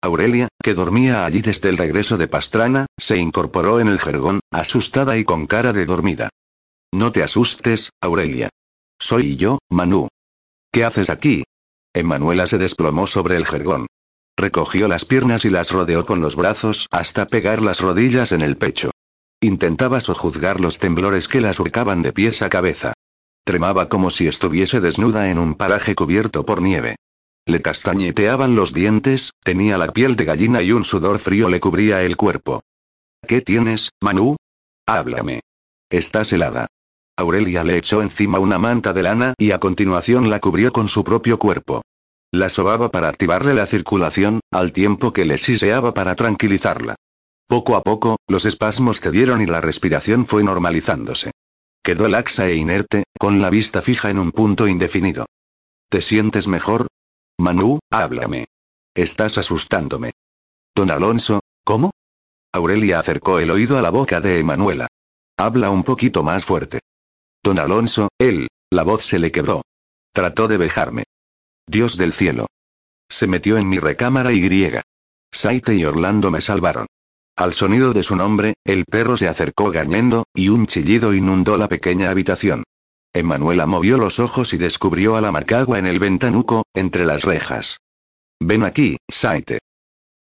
Aurelia, que dormía allí desde el regreso de Pastrana, se incorporó en el jergón, asustada y con cara de dormida. No te asustes, Aurelia. Soy yo, Manu. ¿Qué haces aquí? Emanuela se desplomó sobre el jergón. Recogió las piernas y las rodeó con los brazos hasta pegar las rodillas en el pecho. Intentaba sojuzgar los temblores que la surcaban de pies a cabeza. Tremaba como si estuviese desnuda en un paraje cubierto por nieve. Le castañeteaban los dientes, tenía la piel de gallina y un sudor frío le cubría el cuerpo. ¿Qué tienes, Manu? Háblame. Estás helada. Aurelia le echó encima una manta de lana y a continuación la cubrió con su propio cuerpo. La sobaba para activarle la circulación, al tiempo que le siseaba para tranquilizarla. Poco a poco, los espasmos cedieron y la respiración fue normalizándose. Quedó laxa e inerte, con la vista fija en un punto indefinido. ¿Te sientes mejor? Manu, háblame. Estás asustándome. Don Alonso, ¿cómo? Aurelia acercó el oído a la boca de Emanuela. Habla un poquito más fuerte. Don Alonso, él, la voz se le quebró. Trató de vejarme. Dios del cielo. Se metió en mi recámara y griega. Saite y Orlando me salvaron. Al sonido de su nombre, el perro se acercó gañendo, y un chillido inundó la pequeña habitación. Emanuela movió los ojos y descubrió a la macagua en el ventanuco, entre las rejas. Ven aquí, Saite.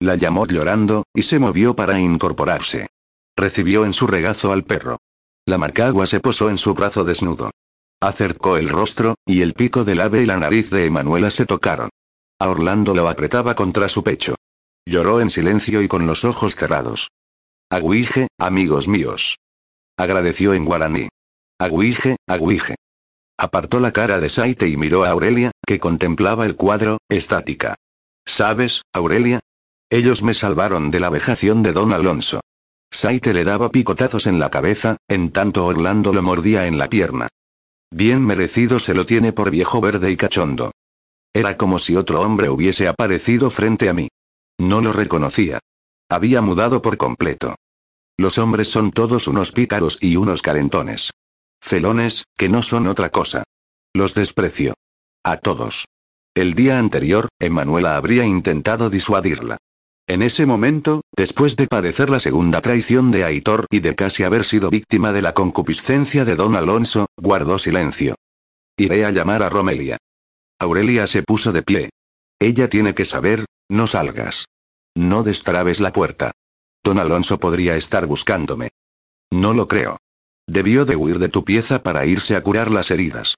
La llamó llorando, y se movió para incorporarse. Recibió en su regazo al perro. La marcagua se posó en su brazo desnudo. Acercó el rostro, y el pico del ave y la nariz de Emanuela se tocaron. A Orlando lo apretaba contra su pecho. Lloró en silencio y con los ojos cerrados. Aguije, amigos míos. Agradeció en guaraní. Aguije, aguije. Apartó la cara de Saite y miró a Aurelia, que contemplaba el cuadro, estática. ¿Sabes, Aurelia? Ellos me salvaron de la vejación de don Alonso. Saite le daba picotazos en la cabeza, en tanto Orlando lo mordía en la pierna. Bien merecido se lo tiene por viejo verde y cachondo. Era como si otro hombre hubiese aparecido frente a mí. No lo reconocía. Había mudado por completo. Los hombres son todos unos pícaros y unos calentones. Felones, que no son otra cosa. Los desprecio. A todos. El día anterior, Emanuela habría intentado disuadirla. En ese momento, después de padecer la segunda traición de Aitor y de casi haber sido víctima de la concupiscencia de don Alonso, guardó silencio. Iré a llamar a Romelia. Aurelia se puso de pie. Ella tiene que saber, no salgas. No destrabes la puerta. Don Alonso podría estar buscándome. No lo creo. Debió de huir de tu pieza para irse a curar las heridas.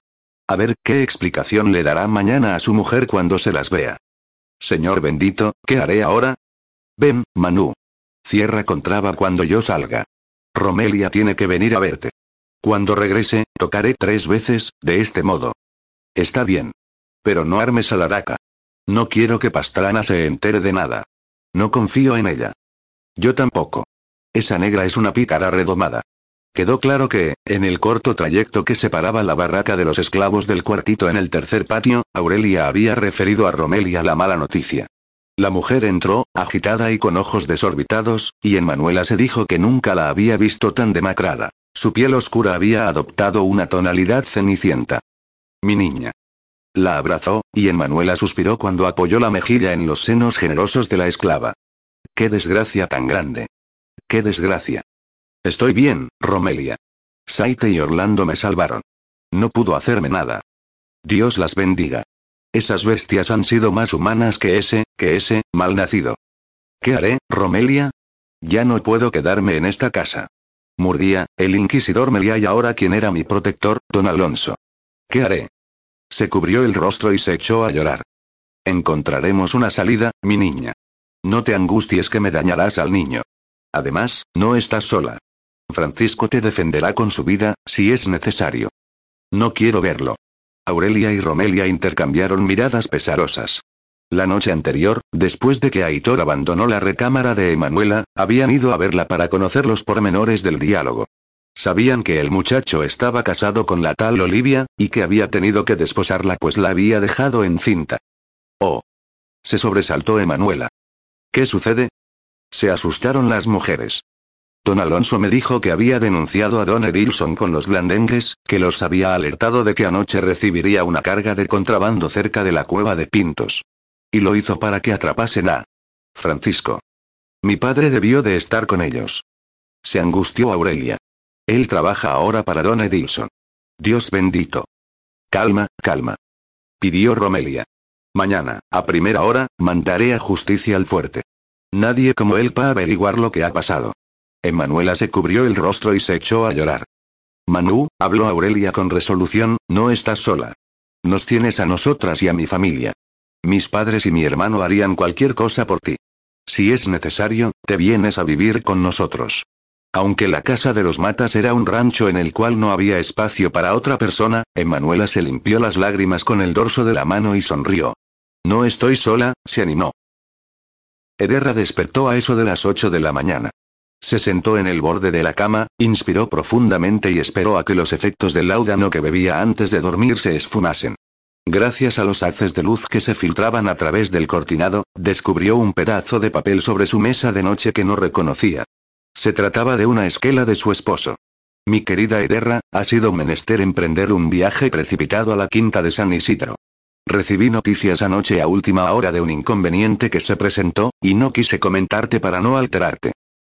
A ver qué explicación le dará mañana a su mujer cuando se las vea. Señor bendito, ¿qué haré ahora? Ven, Manu. Cierra con traba cuando yo salga. Romelia tiene que venir a verte. Cuando regrese, tocaré tres veces, de este modo. Está bien. Pero no armes a la raca. No quiero que Pastrana se entere de nada. No confío en ella. Yo tampoco. Esa negra es una pícara redomada. Quedó claro que, en el corto trayecto que separaba la barraca de los esclavos del cuartito en el tercer patio, Aurelia había referido a Romelia la mala noticia. La mujer entró, agitada y con ojos desorbitados, y en Manuela se dijo que nunca la había visto tan demacrada. Su piel oscura había adoptado una tonalidad cenicienta. Mi niña. La abrazó, y en Manuela suspiró cuando apoyó la mejilla en los senos generosos de la esclava. ¡Qué desgracia tan grande! ¡Qué desgracia! Estoy bien, Romelia. Saite y Orlando me salvaron. No pudo hacerme nada. Dios las bendiga. Esas bestias han sido más humanas que ese, que ese, malnacido. ¿Qué haré, Romelia? Ya no puedo quedarme en esta casa. Murguía, el inquisidor Melia y ahora quien era mi protector, don Alonso. ¿Qué haré? Se cubrió el rostro y se echó a llorar. Encontraremos una salida, mi niña. No te angusties que me dañarás al niño. Además, no estás sola. Francisco te defenderá con su vida, si es necesario. No quiero verlo. Aurelia y Romelia intercambiaron miradas pesarosas. La noche anterior, después de que Aitor abandonó la recámara de Emanuela, habían ido a verla para conocer los pormenores del diálogo. Sabían que el muchacho estaba casado con la tal Olivia, y que había tenido que desposarla pues la había dejado encinta. Oh. Se sobresaltó Emanuela. ¿Qué sucede? Se asustaron las mujeres. Don Alonso me dijo que había denunciado a Don Edilson con los blandengues, que los había alertado de que anoche recibiría una carga de contrabando cerca de la cueva de Pintos. Y lo hizo para que atrapasen a Francisco. Mi padre debió de estar con ellos. Se angustió Aurelia. Él trabaja ahora para Don Edilson. Dios bendito. Calma, calma. Pidió Romelia. Mañana, a primera hora, mandaré a justicia al fuerte. Nadie como él para averiguar lo que ha pasado. Emanuela se cubrió el rostro y se echó a llorar. Manu, habló Aurelia con resolución, no estás sola. Nos tienes a nosotras y a mi familia. Mis padres y mi hermano harían cualquier cosa por ti. Si es necesario, te vienes a vivir con nosotros. Aunque la casa de los matas era un rancho en el cual no había espacio para otra persona, Emanuela se limpió las lágrimas con el dorso de la mano y sonrió. No estoy sola, se animó. Ederra despertó a eso de las ocho de la mañana. Se sentó en el borde de la cama, inspiró profundamente y esperó a que los efectos del láudano que bebía antes de dormir se esfumasen. Gracias a los haces de luz que se filtraban a través del cortinado, descubrió un pedazo de papel sobre su mesa de noche que no reconocía. Se trataba de una esquela de su esposo. Mi querida Ederra, ha sido menester emprender un viaje precipitado a la quinta de San Isidro. Recibí noticias anoche a última hora de un inconveniente que se presentó, y no quise comentarte para no alterarte.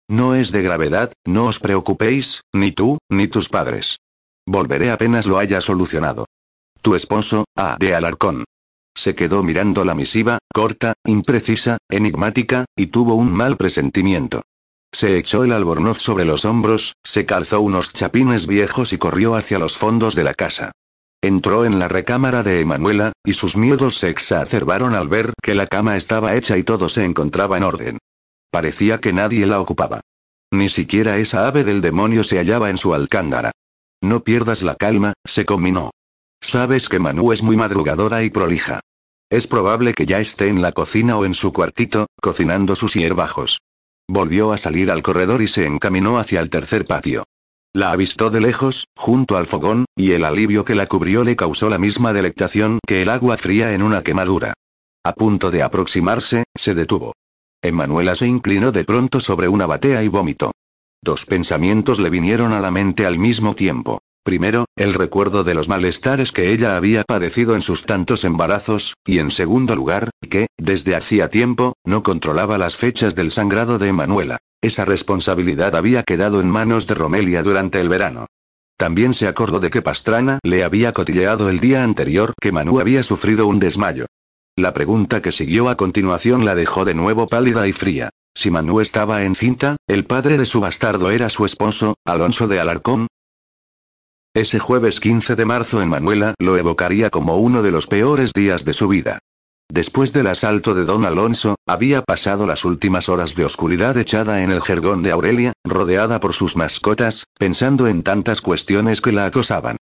No es de gravedad, no os preocupéis, ni tú, ni tus padres. Volveré apenas lo haya solucionado. Tu esposo, A. de Alarcón. Se quedó mirando la misiva, corta, imprecisa, enigmática, y tuvo un mal presentimiento. Se echó el albornoz sobre los hombros, se calzó unos chapines viejos y corrió hacia los fondos de la casa. Entró en la recámara de Emanuela, y sus miedos se exacerbaron al ver que la cama estaba hecha y todo se encontraba en orden. Parecía que nadie la ocupaba. Ni siquiera esa ave del demonio se hallaba en su alcándara. No pierdas la calma, se combinó. Sabes que Manu es muy madrugadora y prolija. Es probable que ya esté en la cocina o en su cuartito, cocinando sus hierbajos. Volvió a salir al corredor y se encaminó hacia el tercer patio. La avistó de lejos, junto al fogón, y el alivio que la cubrió le causó la misma delectación que el agua fría en una quemadura. A punto de aproximarse, se detuvo. Emanuela se inclinó de pronto sobre una batea y vomitó. Dos pensamientos le vinieron a la mente al mismo tiempo. Primero, el recuerdo de los malestares que ella había padecido en sus tantos embarazos, y en segundo lugar, que, desde hacía tiempo, no controlaba las fechas del sangrado de Emanuela. Esa responsabilidad había quedado en manos de Romelia durante el verano. También se acordó de que Pastrana le había cotilleado el día anterior que Manu había sufrido un desmayo. La pregunta que siguió a continuación la dejó de nuevo pálida y fría. Si Manu estaba encinta, el padre de su bastardo era su esposo, Alonso de Alarcón, ese jueves 15 de marzo en Manuela lo evocaría como uno de los peores días de su vida. Después del asalto de don Alonso, había pasado las últimas horas de oscuridad echada en el jergón de Aurelia, rodeada por sus mascotas, pensando en tantas cuestiones que la acosaban.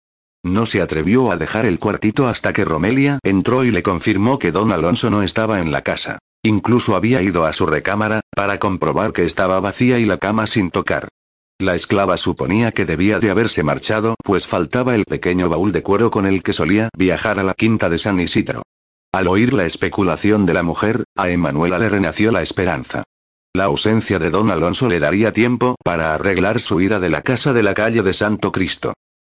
No se atrevió a dejar el cuartito hasta que Romelia entró y le confirmó que don Alonso no estaba en la casa. Incluso había ido a su recámara, para comprobar que estaba vacía y la cama sin tocar. La esclava suponía que debía de haberse marchado, pues faltaba el pequeño baúl de cuero con el que solía viajar a la quinta de San Isidro. Al oír la especulación de la mujer, a Emanuela le renació la esperanza. La ausencia de don Alonso le daría tiempo para arreglar su ida de la casa de la calle de Santo Cristo.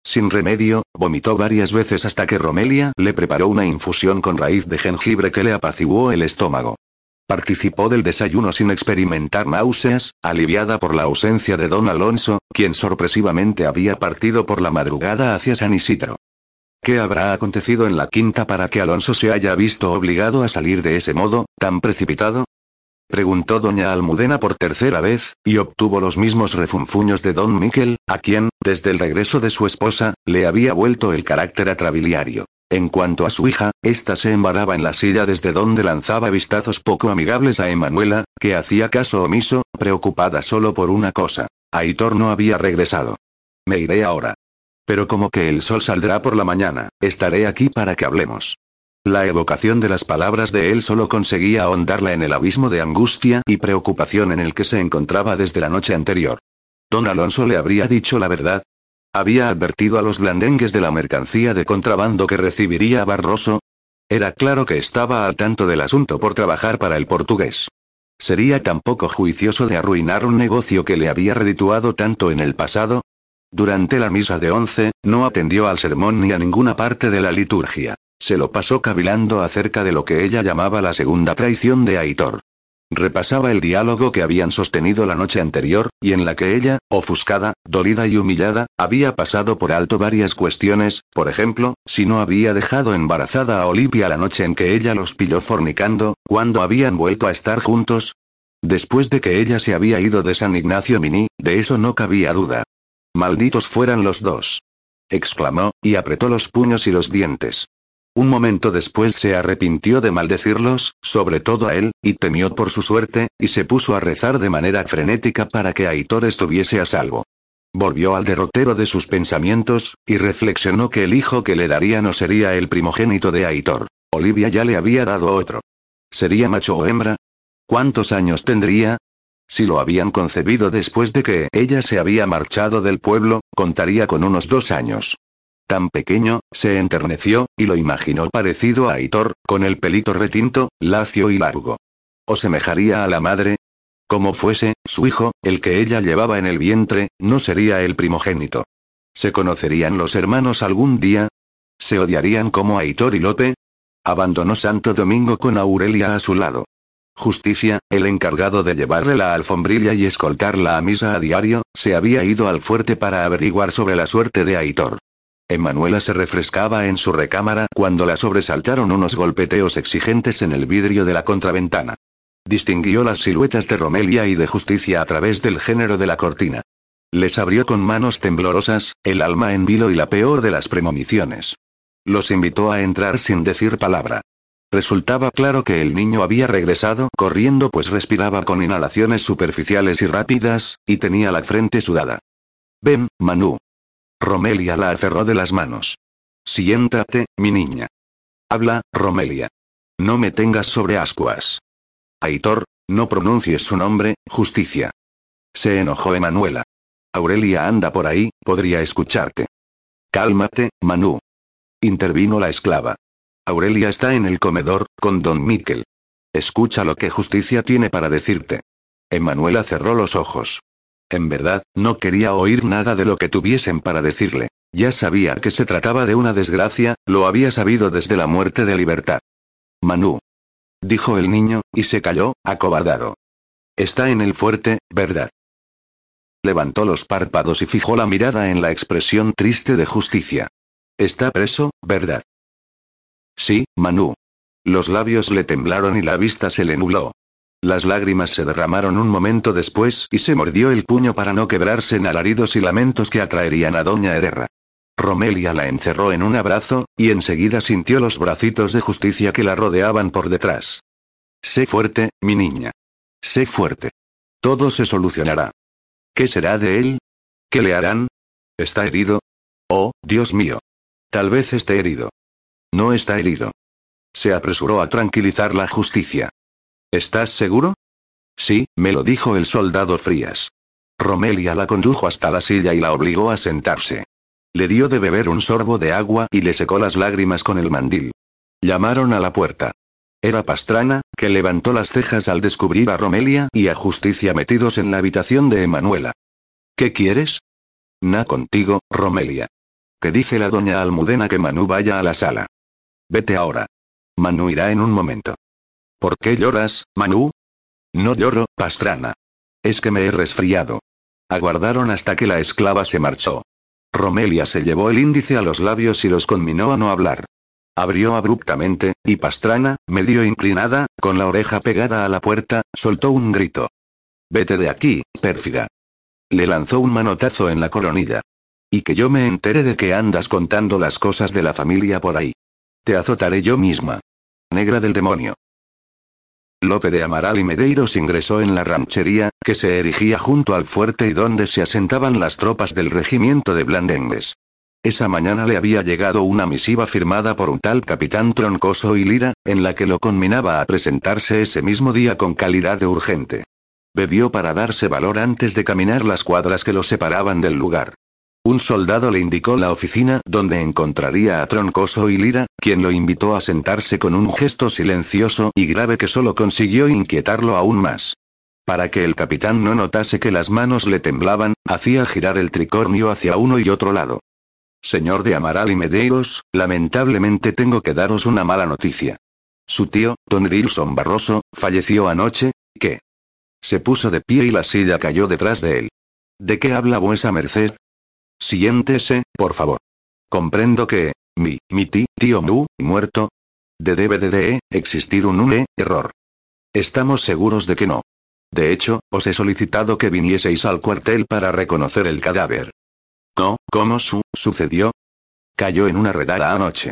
Sin remedio, vomitó varias veces hasta que Romelia le preparó una infusión con raíz de jengibre que le apaciguó el estómago. Participó del desayuno sin experimentar náuseas, aliviada por la ausencia de don Alonso, quien sorpresivamente había partido por la madrugada hacia San Isidro. ¿Qué habrá acontecido en la quinta para que Alonso se haya visto obligado a salir de ese modo, tan precipitado? Preguntó doña Almudena por tercera vez, y obtuvo los mismos refunfuños de don Miquel, a quien, desde el regreso de su esposa, le había vuelto el carácter atrabiliario. En cuanto a su hija, ésta se embaraba en la silla desde donde lanzaba vistazos poco amigables a Emanuela, que hacía caso omiso, preocupada solo por una cosa. Aitor no había regresado. Me iré ahora. Pero como que el sol saldrá por la mañana, estaré aquí para que hablemos. La evocación de las palabras de él solo conseguía ahondarla en el abismo de angustia y preocupación en el que se encontraba desde la noche anterior. Don Alonso le habría dicho la verdad, había advertido a los blandengues de la mercancía de contrabando que recibiría Barroso. Era claro que estaba al tanto del asunto por trabajar para el portugués. ¿Sería tan poco juicioso de arruinar un negocio que le había redituado tanto en el pasado? Durante la misa de once, no atendió al sermón ni a ninguna parte de la liturgia. Se lo pasó cavilando acerca de lo que ella llamaba la segunda traición de Aitor. Repasaba el diálogo que habían sostenido la noche anterior, y en la que ella, ofuscada, dolida y humillada, había pasado por alto varias cuestiones, por ejemplo, si no había dejado embarazada a Olivia la noche en que ella los pilló fornicando, cuando habían vuelto a estar juntos. Después de que ella se había ido de San Ignacio Mini, de eso no cabía duda. Malditos fueran los dos. exclamó, y apretó los puños y los dientes. Un momento después se arrepintió de maldecirlos, sobre todo a él, y temió por su suerte, y se puso a rezar de manera frenética para que Aitor estuviese a salvo. Volvió al derrotero de sus pensamientos, y reflexionó que el hijo que le daría no sería el primogénito de Aitor. Olivia ya le había dado otro. ¿Sería macho o hembra? ¿Cuántos años tendría? Si lo habían concebido después de que ella se había marchado del pueblo, contaría con unos dos años. Tan pequeño, se enterneció, y lo imaginó parecido a Aitor, con el pelito retinto, lacio y largo. ¿O semejaría a la madre? Como fuese, su hijo, el que ella llevaba en el vientre, no sería el primogénito. ¿Se conocerían los hermanos algún día? ¿Se odiarían como Aitor y Lope? Abandonó Santo Domingo con Aurelia a su lado. Justicia, el encargado de llevarle la alfombrilla y escoltarla a misa a diario, se había ido al fuerte para averiguar sobre la suerte de Aitor. Emanuela se refrescaba en su recámara cuando la sobresaltaron unos golpeteos exigentes en el vidrio de la contraventana. Distinguió las siluetas de Romelia y de Justicia a través del género de la cortina. Les abrió con manos temblorosas, el alma en vilo y la peor de las premoniciones. Los invitó a entrar sin decir palabra. Resultaba claro que el niño había regresado corriendo pues respiraba con inhalaciones superficiales y rápidas, y tenía la frente sudada. Ven, Manu. Romelia la aferró de las manos. Siéntate, mi niña. Habla, Romelia. No me tengas sobre ascuas. Aitor, no pronuncies su nombre, justicia. Se enojó Emanuela. Aurelia anda por ahí, podría escucharte. Cálmate, Manu. Intervino la esclava. Aurelia está en el comedor, con don Miquel. Escucha lo que justicia tiene para decirte. Emanuela cerró los ojos. En verdad, no quería oír nada de lo que tuviesen para decirle. Ya sabía que se trataba de una desgracia, lo había sabido desde la muerte de Libertad. Manu. Dijo el niño, y se calló, acobardado. Está en el fuerte, ¿verdad? Levantó los párpados y fijó la mirada en la expresión triste de justicia. Está preso, ¿verdad? Sí, Manu. Los labios le temblaron y la vista se le nubló. Las lágrimas se derramaron un momento después y se mordió el puño para no quebrarse en alaridos y lamentos que atraerían a Doña Herrera. Romelia la encerró en un abrazo, y enseguida sintió los bracitos de justicia que la rodeaban por detrás. Sé fuerte, mi niña. Sé fuerte. Todo se solucionará. ¿Qué será de él? ¿Qué le harán? ¿Está herido? Oh, Dios mío. Tal vez esté herido. No está herido. Se apresuró a tranquilizar la justicia. ¿Estás seguro? Sí, me lo dijo el soldado Frías. Romelia la condujo hasta la silla y la obligó a sentarse. Le dio de beber un sorbo de agua y le secó las lágrimas con el mandil. Llamaron a la puerta. Era Pastrana, que levantó las cejas al descubrir a Romelia y a Justicia metidos en la habitación de Emanuela. ¿Qué quieres? Na contigo, Romelia. Que dice la doña Almudena que Manu vaya a la sala. Vete ahora. Manu irá en un momento. ¿Por qué lloras, Manu? No lloro, Pastrana. Es que me he resfriado. Aguardaron hasta que la esclava se marchó. Romelia se llevó el índice a los labios y los conminó a no hablar. Abrió abruptamente, y Pastrana, medio inclinada, con la oreja pegada a la puerta, soltó un grito. Vete de aquí, pérfida. Le lanzó un manotazo en la coronilla. Y que yo me entere de que andas contando las cosas de la familia por ahí. Te azotaré yo misma. Negra del demonio. Lope de Amaral y Medeiros ingresó en la ranchería, que se erigía junto al fuerte y donde se asentaban las tropas del regimiento de Blandengues. Esa mañana le había llegado una misiva firmada por un tal capitán Troncoso y Lira, en la que lo conminaba a presentarse ese mismo día con calidad de urgente. Bebió para darse valor antes de caminar las cuadras que lo separaban del lugar. Un soldado le indicó la oficina donde encontraría a Troncoso y Lira, quien lo invitó a sentarse con un gesto silencioso y grave que solo consiguió inquietarlo aún más. Para que el capitán no notase que las manos le temblaban, hacía girar el tricornio hacia uno y otro lado. Señor de Amaral y Medeiros, lamentablemente tengo que daros una mala noticia. Su tío, Don Rilson Barroso, falleció anoche, ¿qué? Se puso de pie y la silla cayó detrás de él. ¿De qué habla vuesa merced? Siéntese, por favor. Comprendo que, mi, mi ti, tío Mu, muerto. De debe de, existir un une, error. Estamos seguros de que no. De hecho, os he solicitado que vinieseis al cuartel para reconocer el cadáver. No, ¿cómo su sucedió? Cayó en una redada anoche.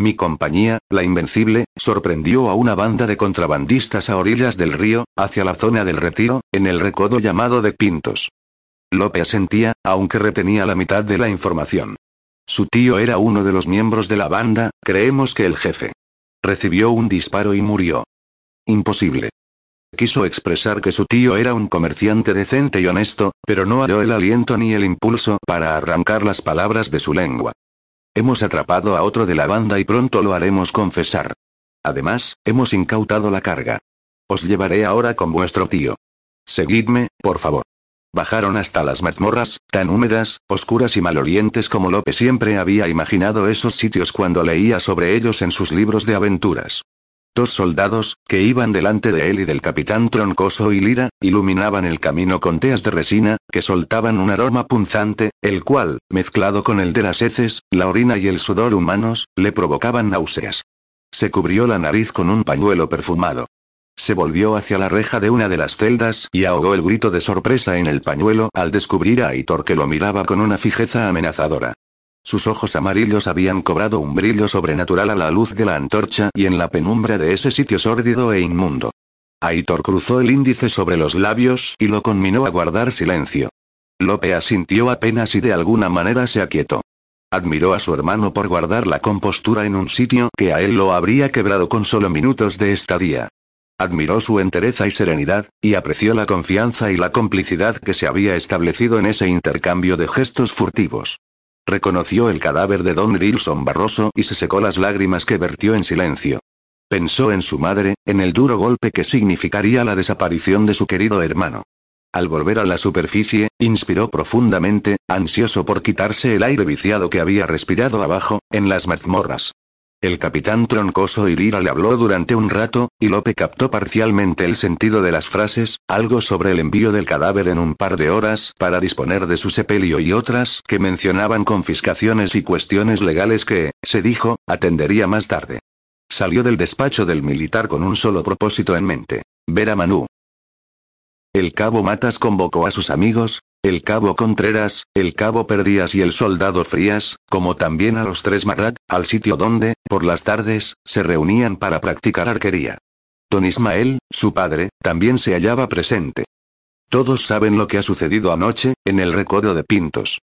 Mi compañía, la Invencible, sorprendió a una banda de contrabandistas a orillas del río, hacia la zona del retiro, en el recodo llamado de Pintos. Lope asentía, aunque retenía la mitad de la información. Su tío era uno de los miembros de la banda, creemos que el jefe. Recibió un disparo y murió. Imposible. Quiso expresar que su tío era un comerciante decente y honesto, pero no halló el aliento ni el impulso para arrancar las palabras de su lengua. hemos atrapado a otro de la banda y pronto lo haremos confesar. Además, hemos incautado la carga. Os llevaré ahora con vuestro tío. Seguidme, por favor. Bajaron hasta las mazmorras, tan húmedas, oscuras y malolientes como Lope siempre había imaginado esos sitios cuando leía sobre ellos en sus libros de aventuras. Dos soldados, que iban delante de él y del capitán Troncoso y Lira, iluminaban el camino con teas de resina, que soltaban un aroma punzante, el cual, mezclado con el de las heces, la orina y el sudor humanos, le provocaban náuseas. Se cubrió la nariz con un pañuelo perfumado. Se volvió hacia la reja de una de las celdas y ahogó el grito de sorpresa en el pañuelo al descubrir a Aitor que lo miraba con una fijeza amenazadora. Sus ojos amarillos habían cobrado un brillo sobrenatural a la luz de la antorcha y en la penumbra de ese sitio sórdido e inmundo. Aitor cruzó el índice sobre los labios y lo conminó a guardar silencio. Lope asintió apenas y de alguna manera se aquietó. Admiró a su hermano por guardar la compostura en un sitio que a él lo habría quebrado con solo minutos de estadía. Admiró su entereza y serenidad, y apreció la confianza y la complicidad que se había establecido en ese intercambio de gestos furtivos. Reconoció el cadáver de Don Dilson Barroso y se secó las lágrimas que vertió en silencio. Pensó en su madre, en el duro golpe que significaría la desaparición de su querido hermano. Al volver a la superficie, inspiró profundamente, ansioso por quitarse el aire viciado que había respirado abajo, en las mazmorras. El capitán Troncoso Irira le habló durante un rato, y Lope captó parcialmente el sentido de las frases, algo sobre el envío del cadáver en un par de horas para disponer de su sepelio y otras que mencionaban confiscaciones y cuestiones legales que, se dijo, atendería más tarde. Salió del despacho del militar con un solo propósito en mente, ver a Manu. El cabo Matas convocó a sus amigos, el cabo Contreras, el cabo Perdías y el soldado Frías, como también a los tres Marrak, al sitio donde, por las tardes, se reunían para practicar arquería. Don Ismael, su padre, también se hallaba presente. Todos saben lo que ha sucedido anoche, en el recodo de Pintos.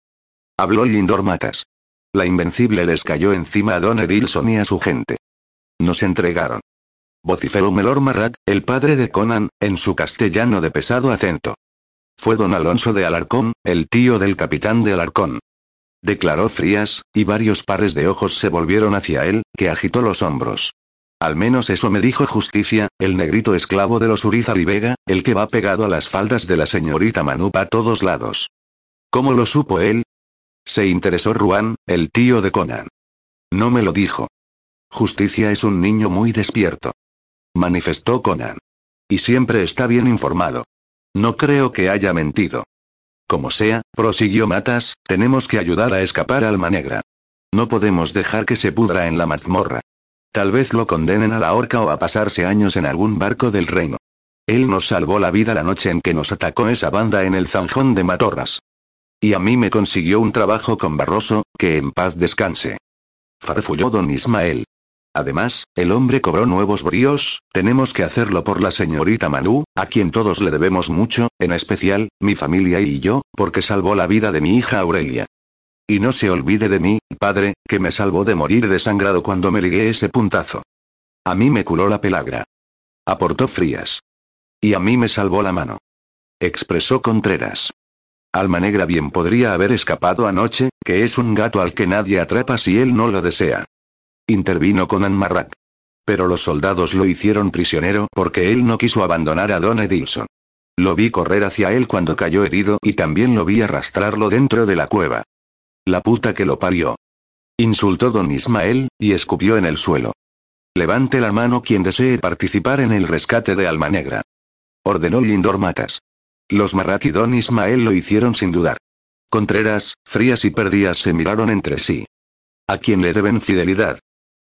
Habló Lindor Matas. La invencible les cayó encima a Don Edilson y a su gente. Nos entregaron. Vociferó Melor Marrak, el padre de Conan, en su castellano de pesado acento. Fue don Alonso de Alarcón, el tío del capitán de Alarcón. Declaró Frías, y varios pares de ojos se volvieron hacia él, que agitó los hombros. Al menos eso me dijo Justicia, el negrito esclavo de los Urizar y Vega, el que va pegado a las faldas de la señorita Manupa a todos lados. ¿Cómo lo supo él? Se interesó Ruan, el tío de Conan. No me lo dijo. Justicia es un niño muy despierto. Manifestó Conan. Y siempre está bien informado. No creo que haya mentido. Como sea, prosiguió Matas, tenemos que ayudar a escapar a Alma Negra. No podemos dejar que se pudra en la mazmorra. Tal vez lo condenen a la horca o a pasarse años en algún barco del reino. Él nos salvó la vida la noche en que nos atacó esa banda en el zanjón de Matorras. Y a mí me consiguió un trabajo con Barroso, que en paz descanse. Farfulló don Ismael. Además, el hombre cobró nuevos bríos, tenemos que hacerlo por la señorita Manu, a quien todos le debemos mucho, en especial, mi familia y yo, porque salvó la vida de mi hija Aurelia. Y no se olvide de mí, padre, que me salvó de morir desangrado cuando me ligué ese puntazo. A mí me curó la pelagra. Aportó Frías. Y a mí me salvó la mano. Expresó Contreras. Alma Negra bien podría haber escapado anoche, que es un gato al que nadie atrapa si él no lo desea. Intervino Conan Marrak. Pero los soldados lo hicieron prisionero porque él no quiso abandonar a Don Edilson. Lo vi correr hacia él cuando cayó herido y también lo vi arrastrarlo dentro de la cueva. La puta que lo parió. Insultó don Ismael, y escupió en el suelo. Levante la mano quien desee participar en el rescate de Alma Negra. Ordenó Lindor Matas. Los Marrak y don Ismael lo hicieron sin dudar. Contreras, Frías y Perdías se miraron entre sí. ¿A quién le deben fidelidad?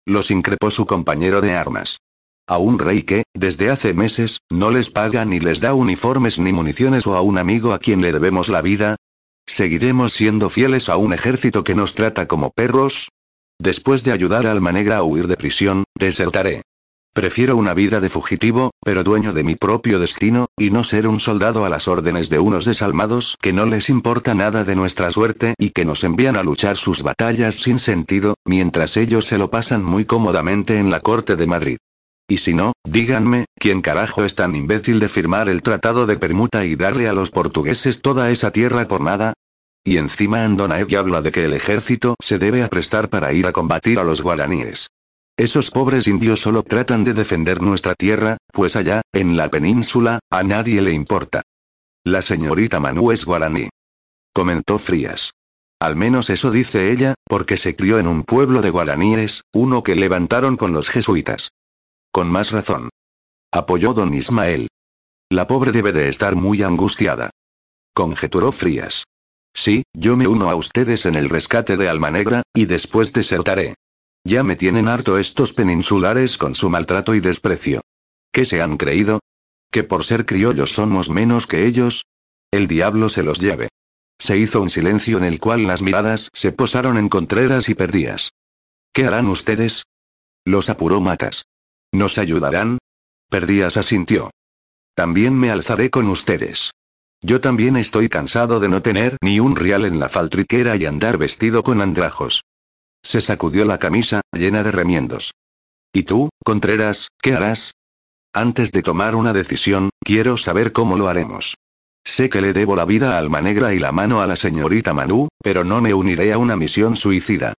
Los increpó su compañero de armas. A un rey que, desde hace meses, no les paga ni les da uniformes ni municiones o a un amigo a quien le debemos la vida. ¿Seguiremos siendo fieles a un ejército que nos trata como perros? Después de ayudar a Alma Negra a huir de prisión, desertaré. Prefiero una vida de fugitivo, pero dueño de mi propio destino, y no ser un soldado a las órdenes de unos desalmados que no les importa nada de nuestra suerte y que nos envían a luchar sus batallas sin sentido, mientras ellos se lo pasan muy cómodamente en la corte de Madrid. Y si no, díganme, ¿quién carajo es tan imbécil de firmar el tratado de permuta y darle a los portugueses toda esa tierra por nada? Y encima Andonaegui habla de que el ejército se debe aprestar para ir a combatir a los guaraníes. Esos pobres indios solo tratan de defender nuestra tierra, pues allá, en la península, a nadie le importa. La señorita Manu es guaraní. Comentó Frías. Al menos eso dice ella, porque se crió en un pueblo de guaraníes, uno que levantaron con los jesuitas. Con más razón. Apoyó don Ismael. La pobre debe de estar muy angustiada. Conjeturó Frías. Sí, yo me uno a ustedes en el rescate de Alma Negra, y después desertaré. Ya me tienen harto estos peninsulares con su maltrato y desprecio. ¿Qué se han creído? ¿Que por ser criollos somos menos que ellos? El diablo se los lleve. Se hizo un silencio en el cual las miradas se posaron en Contreras y Perdías. ¿Qué harán ustedes? Los apuró Matas. ¿Nos ayudarán? Perdías asintió. También me alzaré con ustedes. Yo también estoy cansado de no tener ni un real en la faltriquera y andar vestido con andrajos. Se sacudió la camisa, llena de remiendos. ¿Y tú, Contreras, qué harás? Antes de tomar una decisión, quiero saber cómo lo haremos. Sé que le debo la vida a Alma Negra y la mano a la señorita Manu, pero no me uniré a una misión suicida.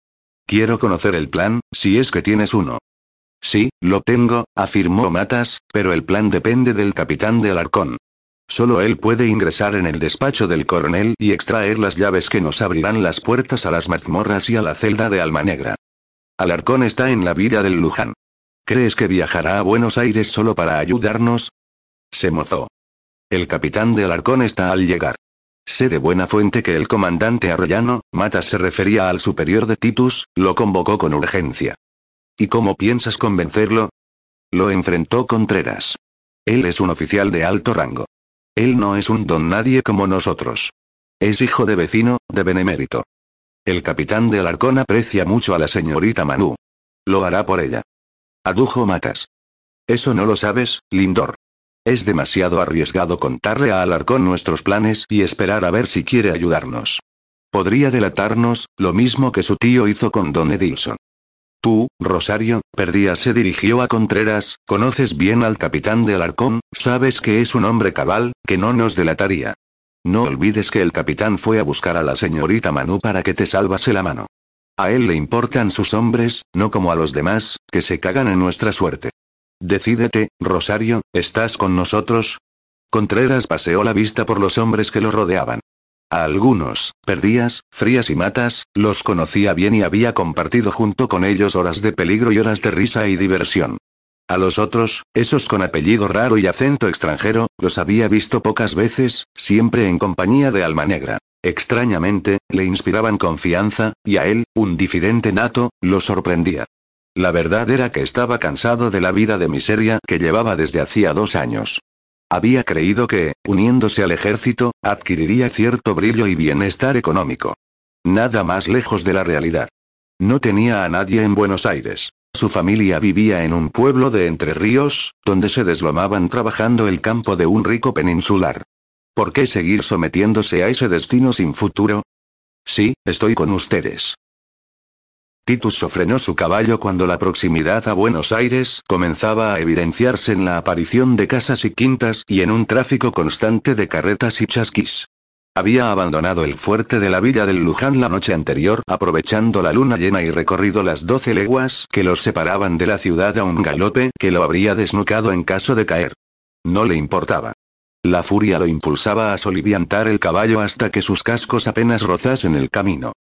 Quiero conocer el plan, si es que tienes uno. Sí, lo tengo, afirmó Matas, pero el plan depende del capitán de Alarcón. Solo él puede ingresar en el despacho del coronel y extraer las llaves que nos abrirán las puertas a las mazmorras y a la celda de Alma Negra. Alarcón está en la villa del Luján. ¿Crees que viajará a Buenos Aires solo para ayudarnos? Se mozó. El capitán de Alarcón está al llegar. Sé de buena fuente que el comandante Arroyano, Matas se refería al superior de Titus, lo convocó con urgencia. ¿Y cómo piensas convencerlo? Lo enfrentó Contreras. Él es un oficial de alto rango. Él no es un don nadie como nosotros. Es hijo de vecino, de benemérito. El capitán de Alarcón aprecia mucho a la señorita Manu. Lo hará por ella. Adujo Matas. Eso no lo sabes, Lindor. Es demasiado arriesgado contarle a Alarcón nuestros planes y esperar a ver si quiere ayudarnos. Podría delatarnos, lo mismo que su tío hizo con Don Edilson. Tú, Rosario, Perdía se dirigió a Contreras, conoces bien al capitán de Alarcón, sabes que es un hombre cabal, que no nos delataría. No olvides que el capitán fue a buscar a la señorita Manu para que te salvase la mano. A él le importan sus hombres, no como a los demás, que se cagan en nuestra suerte. Decídete, Rosario, ¿estás con nosotros? Contreras paseó la vista por los hombres que lo rodeaban. A algunos, Perdías, Frías y Matas, los conocía bien y había compartido junto con ellos horas de peligro y horas de risa y diversión. A los otros, esos con apellido raro y acento extranjero, los había visto pocas veces, siempre en compañía de Alma Negra. Extrañamente, le inspiraban confianza, y a él, un difidente nato, lo sorprendía. La verdad era que estaba cansado de la vida de miseria que llevaba desde hacía dos años. Había creído que, uniéndose al ejército, adquiriría cierto brillo y bienestar económico. Nada más lejos de la realidad. No tenía a nadie en Buenos Aires. Su familia vivía en un pueblo de Entre Ríos, donde se deslomaban trabajando el campo de un rico peninsular. ¿Por qué seguir sometiéndose a ese destino sin futuro? Sí, estoy con ustedes. Titus sofrenó su caballo cuando la proximidad a Buenos Aires comenzaba a evidenciarse en la aparición de casas y quintas y en un tráfico constante de carretas y chasquis. Había abandonado el fuerte de la villa del Luján la noche anterior aprovechando la luna llena y recorrido las doce leguas que los separaban de la ciudad a un galope que lo habría desnucado en caso de caer. No le importaba. La furia lo impulsaba a soliviantar el caballo hasta que sus cascos apenas rozasen el camino.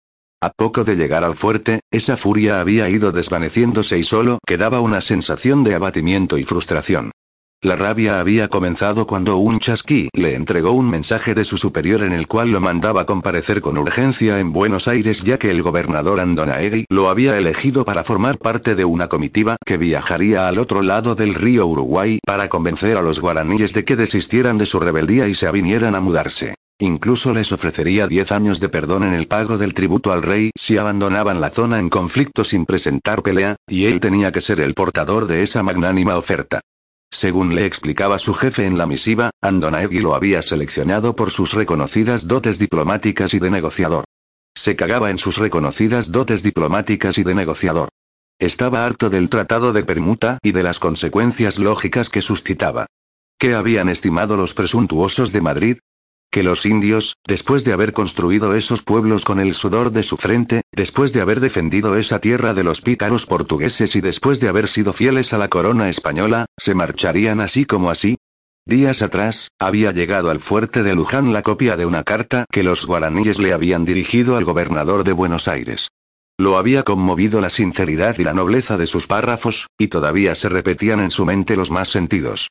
A poco de llegar al fuerte, esa furia había ido desvaneciéndose y solo quedaba una sensación de abatimiento y frustración. La rabia había comenzado cuando un chasquí le entregó un mensaje de su superior en el cual lo mandaba comparecer con urgencia en Buenos Aires ya que el gobernador Andonaegui lo había elegido para formar parte de una comitiva que viajaría al otro lado del río Uruguay para convencer a los guaraníes de que desistieran de su rebeldía y se avinieran a mudarse. Incluso les ofrecería 10 años de perdón en el pago del tributo al rey si abandonaban la zona en conflicto sin presentar pelea, y él tenía que ser el portador de esa magnánima oferta. Según le explicaba su jefe en la misiva, Andonaegui lo había seleccionado por sus reconocidas dotes diplomáticas y de negociador. Se cagaba en sus reconocidas dotes diplomáticas y de negociador. Estaba harto del tratado de permuta y de las consecuencias lógicas que suscitaba. ¿Qué habían estimado los presuntuosos de Madrid? Que los indios, después de haber construido esos pueblos con el sudor de su frente, después de haber defendido esa tierra de los pícaros portugueses y después de haber sido fieles a la corona española, se marcharían así como así, Días atrás, había llegado al fuerte de Luján la copia de una carta que los guaraníes le habían dirigido al gobernador de Buenos Aires. Lo había conmovido la sinceridad y la nobleza de sus párrafos, y todavía se repetían en su mente los más sentidos.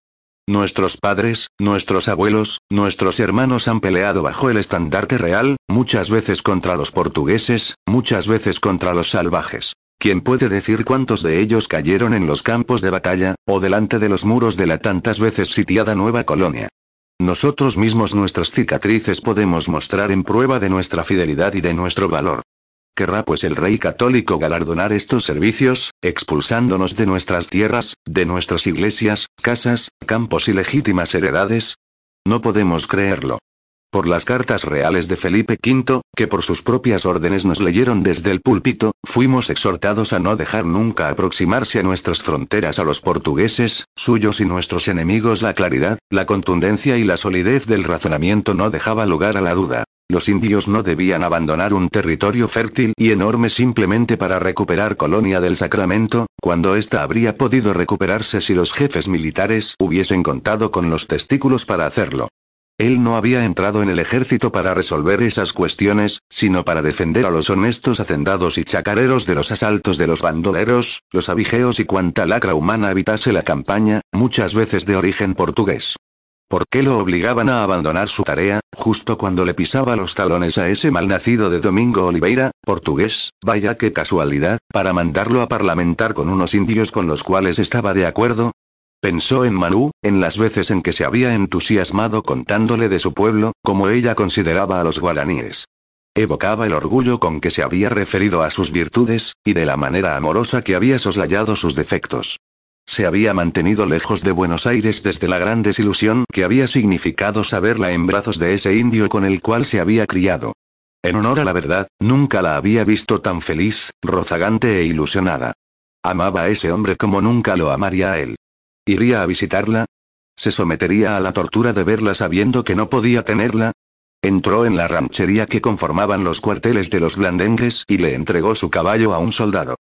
Nuestros padres, nuestros abuelos, nuestros hermanos han peleado bajo el estandarte real, muchas veces contra los portugueses, muchas veces contra los salvajes. ¿Quién puede decir cuántos de ellos cayeron en los campos de batalla, o delante de los muros de la tantas veces sitiada Nueva Colonia? Nosotros mismos nuestras cicatrices podemos mostrar en prueba de nuestra fidelidad y de nuestro valor. ¿Querrá pues el rey católico galardonar estos servicios, expulsándonos de nuestras tierras, de nuestras iglesias, casas, campos y legítimas heredades? No podemos creerlo por las cartas reales de Felipe V, que por sus propias órdenes nos leyeron desde el púlpito, fuimos exhortados a no dejar nunca aproximarse a nuestras fronteras a los portugueses, suyos y nuestros enemigos. La claridad, la contundencia y la solidez del razonamiento no dejaba lugar a la duda. Los indios no debían abandonar un territorio fértil y enorme simplemente para recuperar Colonia del Sacramento, cuando ésta habría podido recuperarse si los jefes militares hubiesen contado con los testículos para hacerlo. Él no había entrado en el ejército para resolver esas cuestiones, sino para defender a los honestos hacendados y chacareros de los asaltos de los bandoleros, los abigeos y cuanta lacra humana habitase la campaña, muchas veces de origen portugués. ¿Por qué lo obligaban a abandonar su tarea, justo cuando le pisaba los talones a ese malnacido de Domingo Oliveira, portugués, vaya qué casualidad, para mandarlo a parlamentar con unos indios con los cuales estaba de acuerdo? Pensó en Manu, en las veces en que se había entusiasmado contándole de su pueblo, como ella consideraba a los guaraníes. Evocaba el orgullo con que se había referido a sus virtudes, y de la manera amorosa que había soslayado sus defectos. Se había mantenido lejos de Buenos Aires desde la gran desilusión que había significado saberla en brazos de ese indio con el cual se había criado. En honor a la verdad, nunca la había visto tan feliz, rozagante e ilusionada. Amaba a ese hombre como nunca lo amaría a él. ¿Iría a visitarla? ¿Se sometería a la tortura de verla sabiendo que no podía tenerla? Entró en la ranchería que conformaban los cuarteles de los blandengues y le entregó su caballo a un soldado.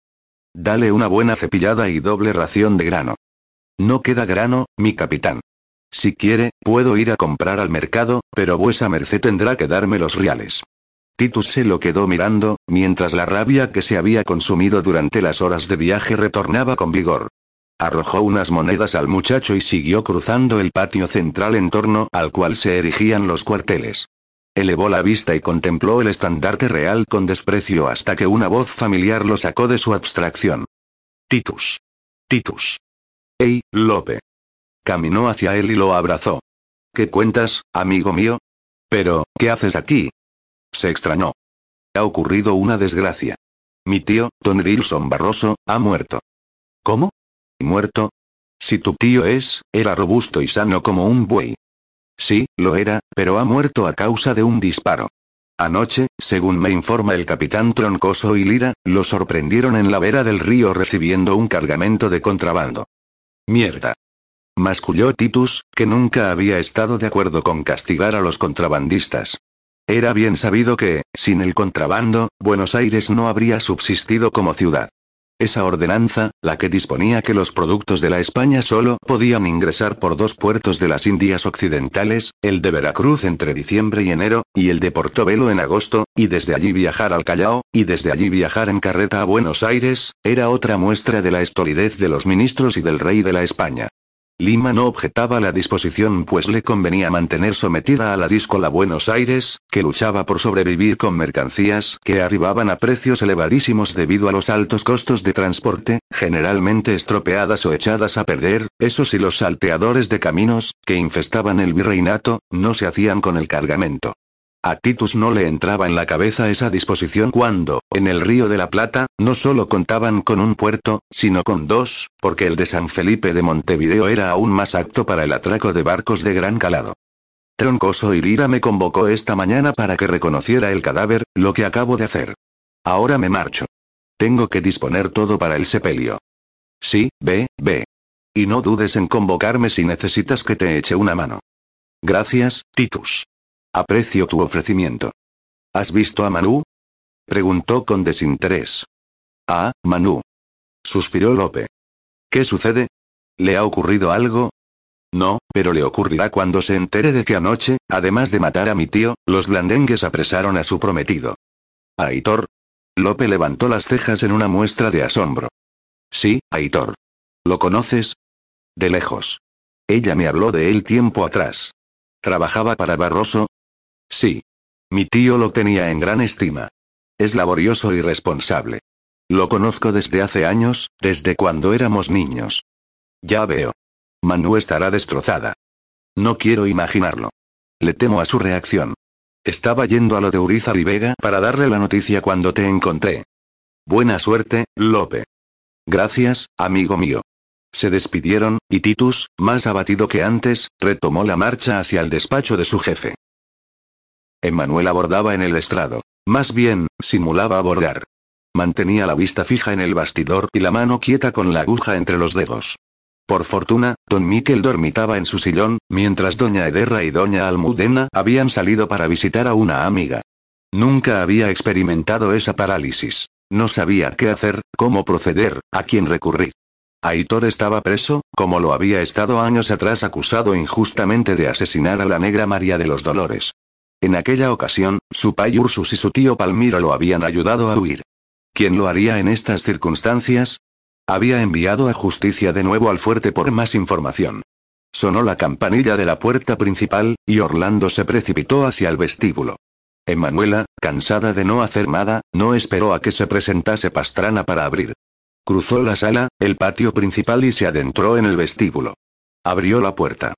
Dale una buena cepillada y doble ración de grano. No queda grano, mi capitán. Si quiere, puedo ir a comprar al mercado, pero vuesa merced tendrá que darme los reales. Titus se lo quedó mirando, mientras la rabia que se había consumido durante las horas de viaje retornaba con vigor. Arrojó unas monedas al muchacho y siguió cruzando el patio central en torno al cual se erigían los cuarteles. Elevó la vista y contempló el estandarte real con desprecio hasta que una voz familiar lo sacó de su abstracción. Titus. Titus. ¡Ey, Lope! Caminó hacia él y lo abrazó. ¿Qué cuentas, amigo mío? Pero, ¿qué haces aquí? Se extrañó. Ha ocurrido una desgracia. Mi tío, Don Wilson Barroso, ha muerto. ¿Cómo? muerto? Si tu tío es, era robusto y sano como un buey. Sí, lo era, pero ha muerto a causa de un disparo. Anoche, según me informa el capitán Troncoso y Lira, lo sorprendieron en la vera del río recibiendo un cargamento de contrabando. Mierda. Masculló Titus, que nunca había estado de acuerdo con castigar a los contrabandistas. Era bien sabido que, sin el contrabando, Buenos Aires no habría subsistido como ciudad. Esa ordenanza, la que disponía que los productos de la España solo podían ingresar por dos puertos de las Indias Occidentales, el de Veracruz entre diciembre y enero, y el de Portobelo en agosto, y desde allí viajar al Callao, y desde allí viajar en carreta a Buenos Aires, era otra muestra de la estolidez de los ministros y del rey de la España. Lima no objetaba la disposición pues le convenía mantener sometida a la díscola Buenos Aires, que luchaba por sobrevivir con mercancías que arribaban a precios elevadísimos debido a los altos costos de transporte, generalmente estropeadas o echadas a perder, eso sí los salteadores de caminos, que infestaban el virreinato, no se hacían con el cargamento. A Titus no le entraba en la cabeza esa disposición cuando, en el Río de la Plata, no solo contaban con un puerto, sino con dos, porque el de San Felipe de Montevideo era aún más apto para el atraco de barcos de gran calado. Troncoso Irira me convocó esta mañana para que reconociera el cadáver, lo que acabo de hacer. Ahora me marcho. Tengo que disponer todo para el sepelio. Sí, ve, ve. Y no dudes en convocarme si necesitas que te eche una mano. Gracias, Titus. Aprecio tu ofrecimiento. ¿Has visto a Manu? Preguntó con desinterés. Ah, Manu. Suspiró Lope. ¿Qué sucede? ¿Le ha ocurrido algo? No, pero le ocurrirá cuando se entere de que anoche, además de matar a mi tío, los blandengues apresaron a su prometido. Aitor. Lope levantó las cejas en una muestra de asombro. Sí, Aitor. ¿Lo conoces? De lejos. Ella me habló de él tiempo atrás. ¿Trabajaba para Barroso? Sí. Mi tío lo tenía en gran estima. Es laborioso y responsable. Lo conozco desde hace años, desde cuando éramos niños. Ya veo. Manu estará destrozada. No quiero imaginarlo. Le temo a su reacción. Estaba yendo a lo de Urizar y Vega para darle la noticia cuando te encontré. Buena suerte, Lope. Gracias, amigo mío. Se despidieron, y Titus, más abatido que antes, retomó la marcha hacia el despacho de su jefe. Emmanuel abordaba en el estrado. Más bien, simulaba abordar. Mantenía la vista fija en el bastidor y la mano quieta con la aguja entre los dedos. Por fortuna, don Miquel dormitaba en su sillón, mientras doña Ederra y doña Almudena habían salido para visitar a una amiga. Nunca había experimentado esa parálisis. No sabía qué hacer, cómo proceder, a quién recurrir. Aitor estaba preso, como lo había estado años atrás acusado injustamente de asesinar a la negra María de los Dolores. En aquella ocasión, su pai Ursus y su tío Palmiro lo habían ayudado a huir. ¿Quién lo haría en estas circunstancias? Había enviado a justicia de nuevo al fuerte por más información. Sonó la campanilla de la puerta principal, y Orlando se precipitó hacia el vestíbulo. Emanuela, cansada de no hacer nada, no esperó a que se presentase Pastrana para abrir. Cruzó la sala, el patio principal y se adentró en el vestíbulo. Abrió la puerta.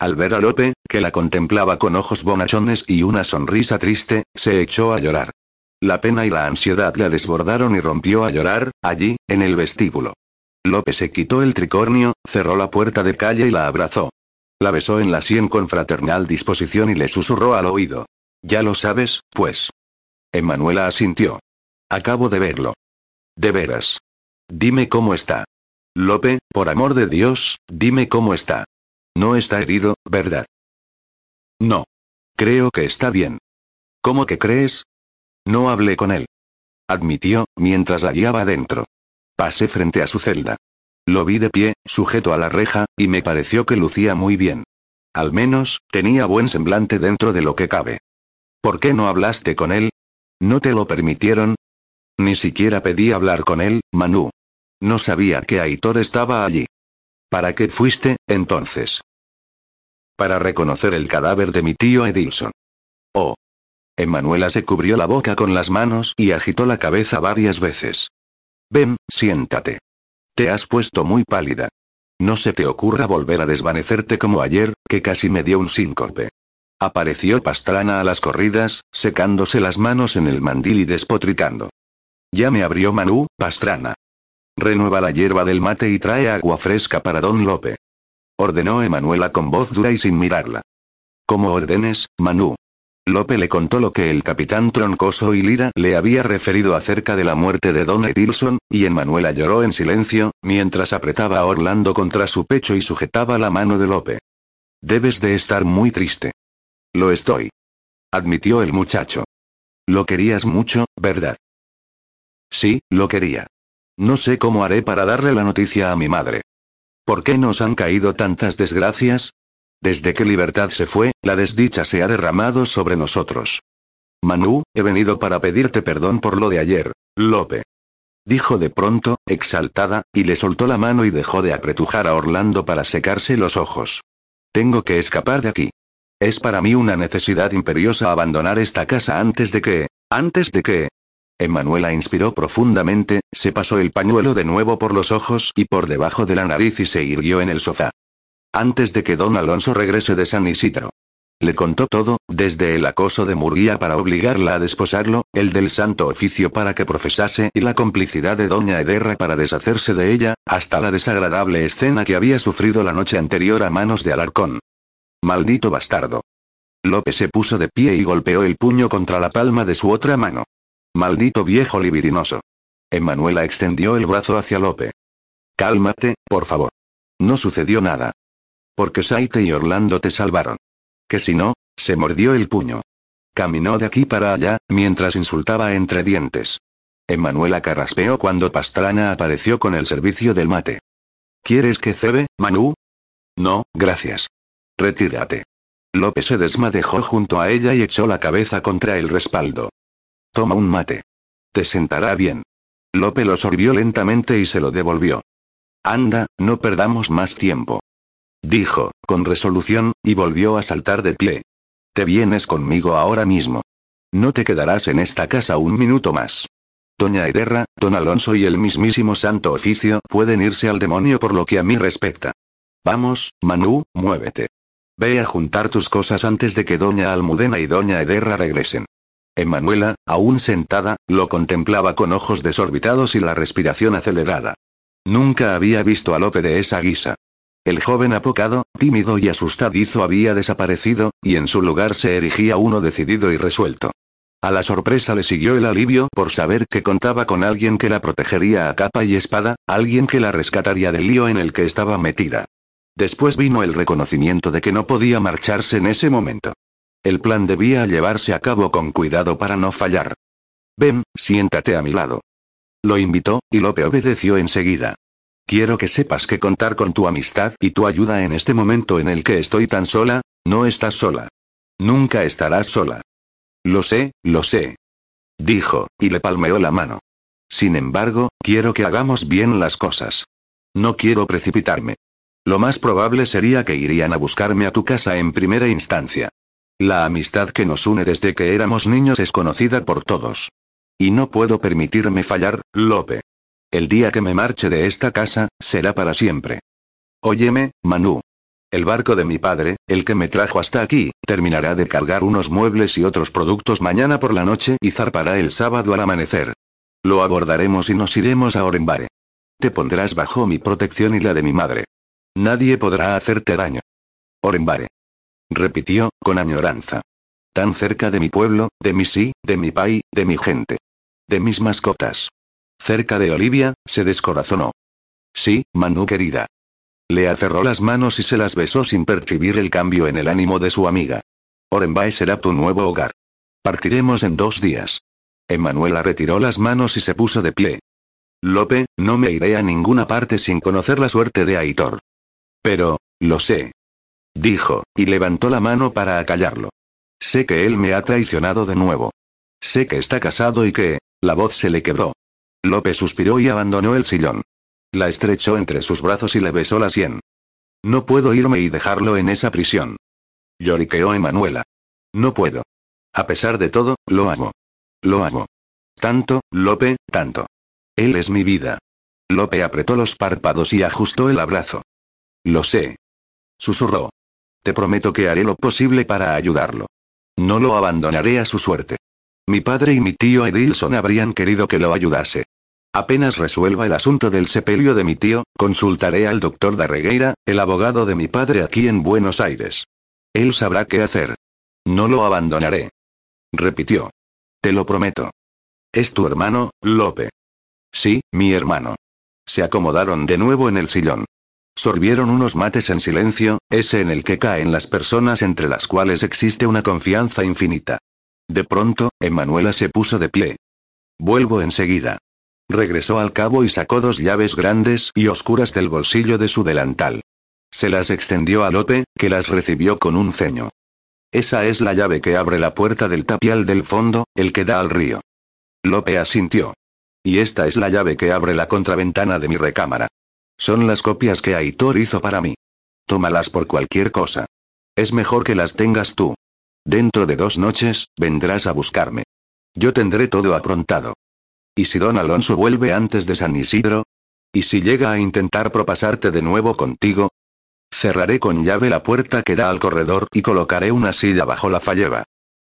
Al ver a Lope, que la contemplaba con ojos bonachones y una sonrisa triste, se echó a llorar. La pena y la ansiedad la desbordaron y rompió a llorar, allí, en el vestíbulo. Lope se quitó el tricornio, cerró la puerta de calle y la abrazó. La besó en la sien con fraternal disposición y le susurró al oído. Ya lo sabes, pues. Emanuela asintió. Acabo de verlo. De veras. Dime cómo está. Lope, por amor de Dios, dime cómo está. No está herido, ¿verdad? No. Creo que está bien. ¿Cómo que crees? No hablé con él. Admitió, mientras la guiaba adentro. Pasé frente a su celda. Lo vi de pie, sujeto a la reja, y me pareció que lucía muy bien. Al menos, tenía buen semblante dentro de lo que cabe. ¿Por qué no hablaste con él? ¿No te lo permitieron? Ni siquiera pedí hablar con él, Manu. No sabía que Aitor estaba allí. ¿Para qué fuiste, entonces? Para reconocer el cadáver de mi tío Edilson. Oh, Emanuela se cubrió la boca con las manos y agitó la cabeza varias veces. Ven, siéntate. Te has puesto muy pálida. No se te ocurra volver a desvanecerte como ayer, que casi me dio un síncope. Apareció Pastrana a las corridas, secándose las manos en el mandil y despotricando. Ya me abrió Manu, Pastrana. Renueva la hierba del mate y trae agua fresca para don Lope. Ordenó Emanuela con voz dura y sin mirarla. Como ordenes, Manu. Lope le contó lo que el capitán Troncoso y Lira le había referido acerca de la muerte de Don Edilson, y Emanuela lloró en silencio, mientras apretaba a Orlando contra su pecho y sujetaba la mano de Lope. Debes de estar muy triste. Lo estoy. Admitió el muchacho. Lo querías mucho, ¿verdad? Sí, lo quería. No sé cómo haré para darle la noticia a mi madre. ¿Por qué nos han caído tantas desgracias? Desde que Libertad se fue, la desdicha se ha derramado sobre nosotros. Manu, he venido para pedirte perdón por lo de ayer, Lope. Dijo de pronto, exaltada, y le soltó la mano y dejó de apretujar a Orlando para secarse los ojos. Tengo que escapar de aquí. Es para mí una necesidad imperiosa abandonar esta casa antes de que... antes de que... Emanuela inspiró profundamente, se pasó el pañuelo de nuevo por los ojos y por debajo de la nariz y se irguió en el sofá. Antes de que don Alonso regrese de San Isidro. Le contó todo, desde el acoso de Murguía para obligarla a desposarlo, el del santo oficio para que profesase y la complicidad de doña Ederra para deshacerse de ella, hasta la desagradable escena que había sufrido la noche anterior a manos de Alarcón. Maldito bastardo. López se puso de pie y golpeó el puño contra la palma de su otra mano. Maldito viejo libidinoso. Emanuela extendió el brazo hacia Lope. Cálmate, por favor. No sucedió nada. Porque Saite y Orlando te salvaron. Que si no, Se mordió el puño. Caminó de aquí para allá, mientras insultaba entre dientes. Emanuela carraspeó cuando Pastrana apareció con el servicio del mate. ¿Quieres que cebe, Manu? No, gracias. Retírate. López se desmadejó junto a ella y echó la cabeza contra el respaldo. Toma un mate. Te sentará bien. Lope lo sorbió lentamente y se lo devolvió. Anda, no perdamos más tiempo. Dijo, con resolución, y volvió a saltar de pie. Te vienes conmigo ahora mismo. No te quedarás en esta casa un minuto más. Doña Ederra, don Alonso y el mismísimo Santo Oficio pueden irse al demonio por lo que a mí respecta. Vamos, Manu, muévete. Ve a juntar tus cosas antes de que doña Almudena y doña Ederra regresen. Emanuela, aún sentada, lo contemplaba con ojos desorbitados y la respiración acelerada. Nunca había visto a Lope de esa guisa. El joven apocado, tímido y asustadizo había desaparecido, y en su lugar se erigía uno decidido y resuelto. A la sorpresa le siguió el alivio por saber que contaba con alguien que la protegería a capa y espada, alguien que la rescataría del lío en el que estaba metida. Después vino el reconocimiento de que no podía marcharse en ese momento. El plan debía llevarse a cabo con cuidado para no fallar. Ven, siéntate a mi lado. Lo invitó, y Lope obedeció enseguida. Quiero que sepas que contar con tu amistad y tu ayuda en este momento en el que estoy tan sola, no estás sola. Nunca estarás sola. Lo sé, lo sé. Dijo, y le palmeó la mano. Sin embargo, quiero que hagamos bien las cosas. No quiero precipitarme. Lo más probable sería que irían a buscarme a tu casa en primera instancia. La amistad que nos une desde que éramos niños es conocida por todos. Y no puedo permitirme fallar, Lope. El día que me marche de esta casa, será para siempre. Óyeme, Manu. El barco de mi padre, el que me trajo hasta aquí, terminará de cargar unos muebles y otros productos mañana por la noche y zarpará el sábado al amanecer. Lo abordaremos y nos iremos a Orenbae. Te pondrás bajo mi protección y la de mi madre. Nadie podrá hacerte daño. Orenbare. Repitió, con añoranza. Tan cerca de mi pueblo, de mi sí, de mi país, de mi gente. De mis mascotas. Cerca de Olivia, se descorazonó. Sí, Manu querida. Le aferró las manos y se las besó sin percibir el cambio en el ánimo de su amiga. Orenbae será tu nuevo hogar. Partiremos en dos días. Emanuela retiró las manos y se puso de pie. Lope, no me iré a ninguna parte sin conocer la suerte de Aitor. Pero, lo sé. Dijo, y levantó la mano para acallarlo. Sé que él me ha traicionado de nuevo. Sé que está casado y que... La voz se le quebró. Lope suspiró y abandonó el sillón. La estrechó entre sus brazos y le besó la sien. No puedo irme y dejarlo en esa prisión. Lloriqueó Emanuela. No puedo. A pesar de todo, lo amo. Lo amo. Tanto, Lope, tanto. Él es mi vida. Lope apretó los párpados y ajustó el abrazo. Lo sé. Susurró. Te prometo que haré lo posible para ayudarlo. No lo abandonaré a su suerte. Mi padre y mi tío Edilson habrían querido que lo ayudase. Apenas resuelva el asunto del sepelio de mi tío, consultaré al doctor Darregueira, el abogado de mi padre aquí en Buenos Aires. Él sabrá qué hacer. No lo abandonaré. Repitió. Te lo prometo. ¿Es tu hermano, Lope? Sí, mi hermano. Se acomodaron de nuevo en el sillón. Sorbieron unos mates en silencio, ese en el que caen las personas entre las cuales existe una confianza infinita. De pronto, Emanuela se puso de pie. Vuelvo enseguida. Regresó al cabo y sacó dos llaves grandes y oscuras del bolsillo de su delantal. Se las extendió a Lope, que las recibió con un ceño. Esa es la llave que abre la puerta del tapial del fondo, el que da al río. Lope asintió. Y esta es la llave que abre la contraventana de mi recámara. Son las copias que Aitor hizo para mí. Tómalas por cualquier cosa. Es mejor que las tengas tú. Dentro de dos noches, vendrás a buscarme. Yo tendré todo aprontado. ¿Y si don Alonso vuelve antes de San Isidro? ¿Y si llega a intentar propasarte de nuevo contigo? Cerraré con llave la puerta que da al corredor y colocaré una silla bajo la falleva.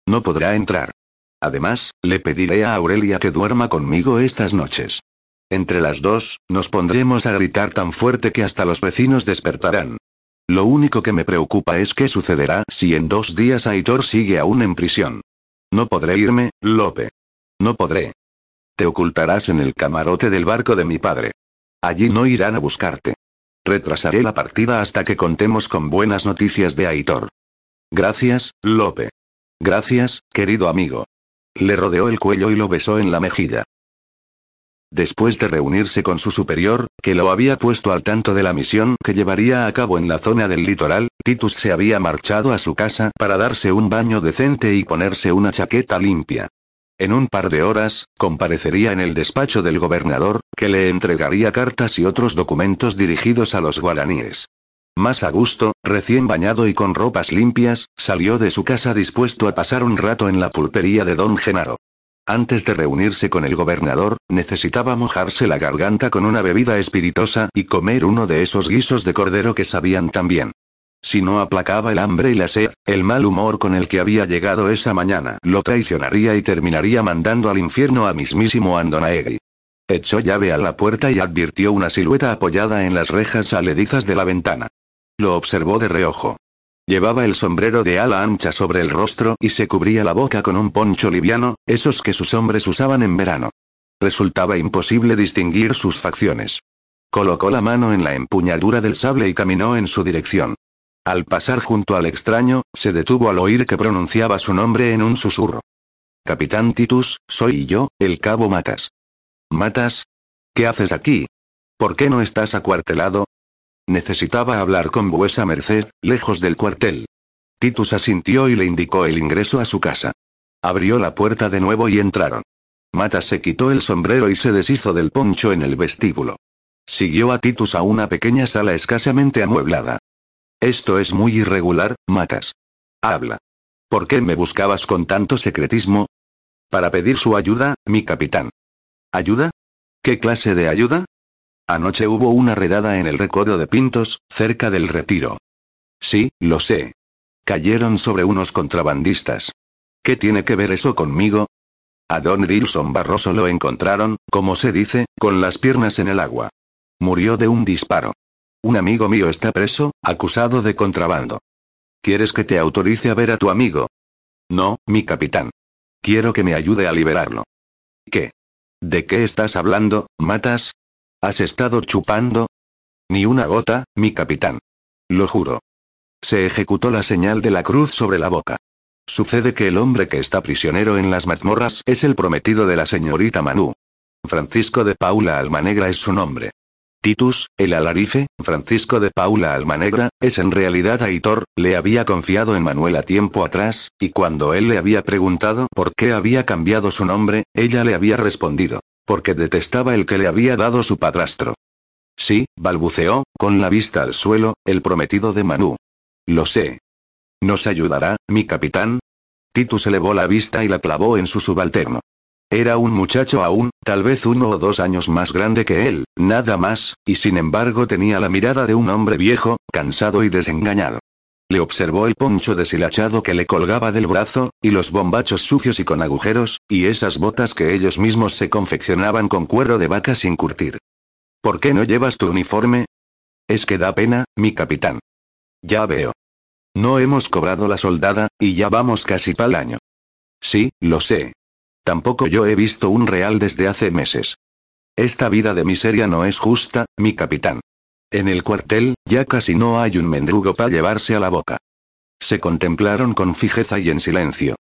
No podrá entrar. Además, le pediré a Aurelia que duerma conmigo estas noches. Entre las dos, nos pondremos a gritar tan fuerte que hasta los vecinos despertarán. Lo único que me preocupa es qué sucederá si en dos días Aitor sigue aún en prisión. No podré irme, Lope. No podré. Te ocultarás en el camarote del barco de mi padre. Allí no irán a buscarte. Retrasaré la partida hasta que contemos con buenas noticias de Aitor. Gracias, Lope. Gracias, querido amigo. Le rodeó el cuello y lo besó en la mejilla. Después de reunirse con su superior, que lo había puesto al tanto de la misión que llevaría a cabo en la zona del litoral, Titus se había marchado a su casa para darse un baño decente y ponerse una chaqueta limpia. En un par de horas, comparecería en el despacho del gobernador, que le entregaría cartas y otros documentos dirigidos a los guaraníes. Más a gusto, recién bañado y con ropas limpias, salió de su casa dispuesto a pasar un rato en la pulpería de don Genaro. Antes de reunirse con el gobernador, necesitaba mojarse la garganta con una bebida espiritosa y comer uno de esos guisos de cordero que sabían tan bien. Si no aplacaba el hambre y la sed, el mal humor con el que había llegado esa mañana lo traicionaría y terminaría mandando al infierno a mismísimo Andonaegui. Echó llave a la puerta y advirtió una silueta apoyada en las rejas aledizas de la ventana. Lo observó de reojo. Llevaba el sombrero de ala ancha sobre el rostro y se cubría la boca con un poncho liviano, esos que sus hombres usaban en verano. Resultaba imposible distinguir sus facciones. Colocó la mano en la empuñadura del sable y caminó en su dirección. Al pasar junto al extraño, se detuvo al oír que pronunciaba su nombre en un susurro. Capitán Titus, soy yo, el cabo Matas. ¿Matas? ¿Qué haces aquí? ¿Por qué no estás acuartelado? Necesitaba hablar con vuesa merced, lejos del cuartel. Titus asintió y le indicó el ingreso a su casa. Abrió la puerta de nuevo y entraron. Matas se quitó el sombrero y se deshizo del poncho en el vestíbulo. Siguió a Titus a una pequeña sala escasamente amueblada. Esto es muy irregular, Matas. Habla. ¿Por qué me buscabas con tanto secretismo? Para pedir su ayuda, mi capitán. ¿Ayuda? ¿Qué clase de ayuda? Anoche hubo una redada en el recodo de Pintos, cerca del retiro. Sí, lo sé. Cayeron sobre unos contrabandistas. ¿Qué tiene que ver eso conmigo? A Don Dilson Barroso lo encontraron, como se dice, con las piernas en el agua. Murió de un disparo. Un amigo mío está preso, acusado de contrabando. ¿Quieres que te autorice a ver a tu amigo? No, mi capitán. Quiero que me ayude a liberarlo. ¿Qué? ¿De qué estás hablando, Matas? ¿Has estado chupando? Ni una gota, mi capitán. Lo juro. Se ejecutó la señal de la cruz sobre la boca. Sucede que el hombre que está prisionero en las mazmorras es el prometido de la señorita Manu. Francisco de Paula Almanegra es su nombre. Titus, el alarife, Francisco de Paula Almanegra, es en realidad Aitor, le había confiado en Manuela tiempo atrás, y cuando él le había preguntado por qué había cambiado su nombre, ella le había respondido, porque detestaba el que le había dado su padrastro. Sí, balbuceó, con la vista al suelo, el prometido de Manu. Lo sé. ¿Nos ayudará, mi capitán? Titus elevó la vista y la clavó en su subalterno. Era un muchacho aún, tal vez uno o dos años más grande que él, nada más, y sin embargo tenía la mirada de un hombre viejo, cansado y desengañado. Le observó el poncho deshilachado que le colgaba del brazo, y los bombachos sucios y con agujeros, y esas botas que ellos mismos se confeccionaban con cuero de vaca sin curtir. ¿Por qué no llevas tu uniforme? Es que da pena, mi capitán. Ya veo. No hemos cobrado la soldada, y ya vamos casi pa'l año. Sí, lo sé, Tampoco yo he visto un real desde hace meses. Esta vida de miseria no es justa, mi capitán. En el cuartel, ya casi no hay un mendrugo para llevarse a la boca. Se contemplaron con fijeza y en silencio.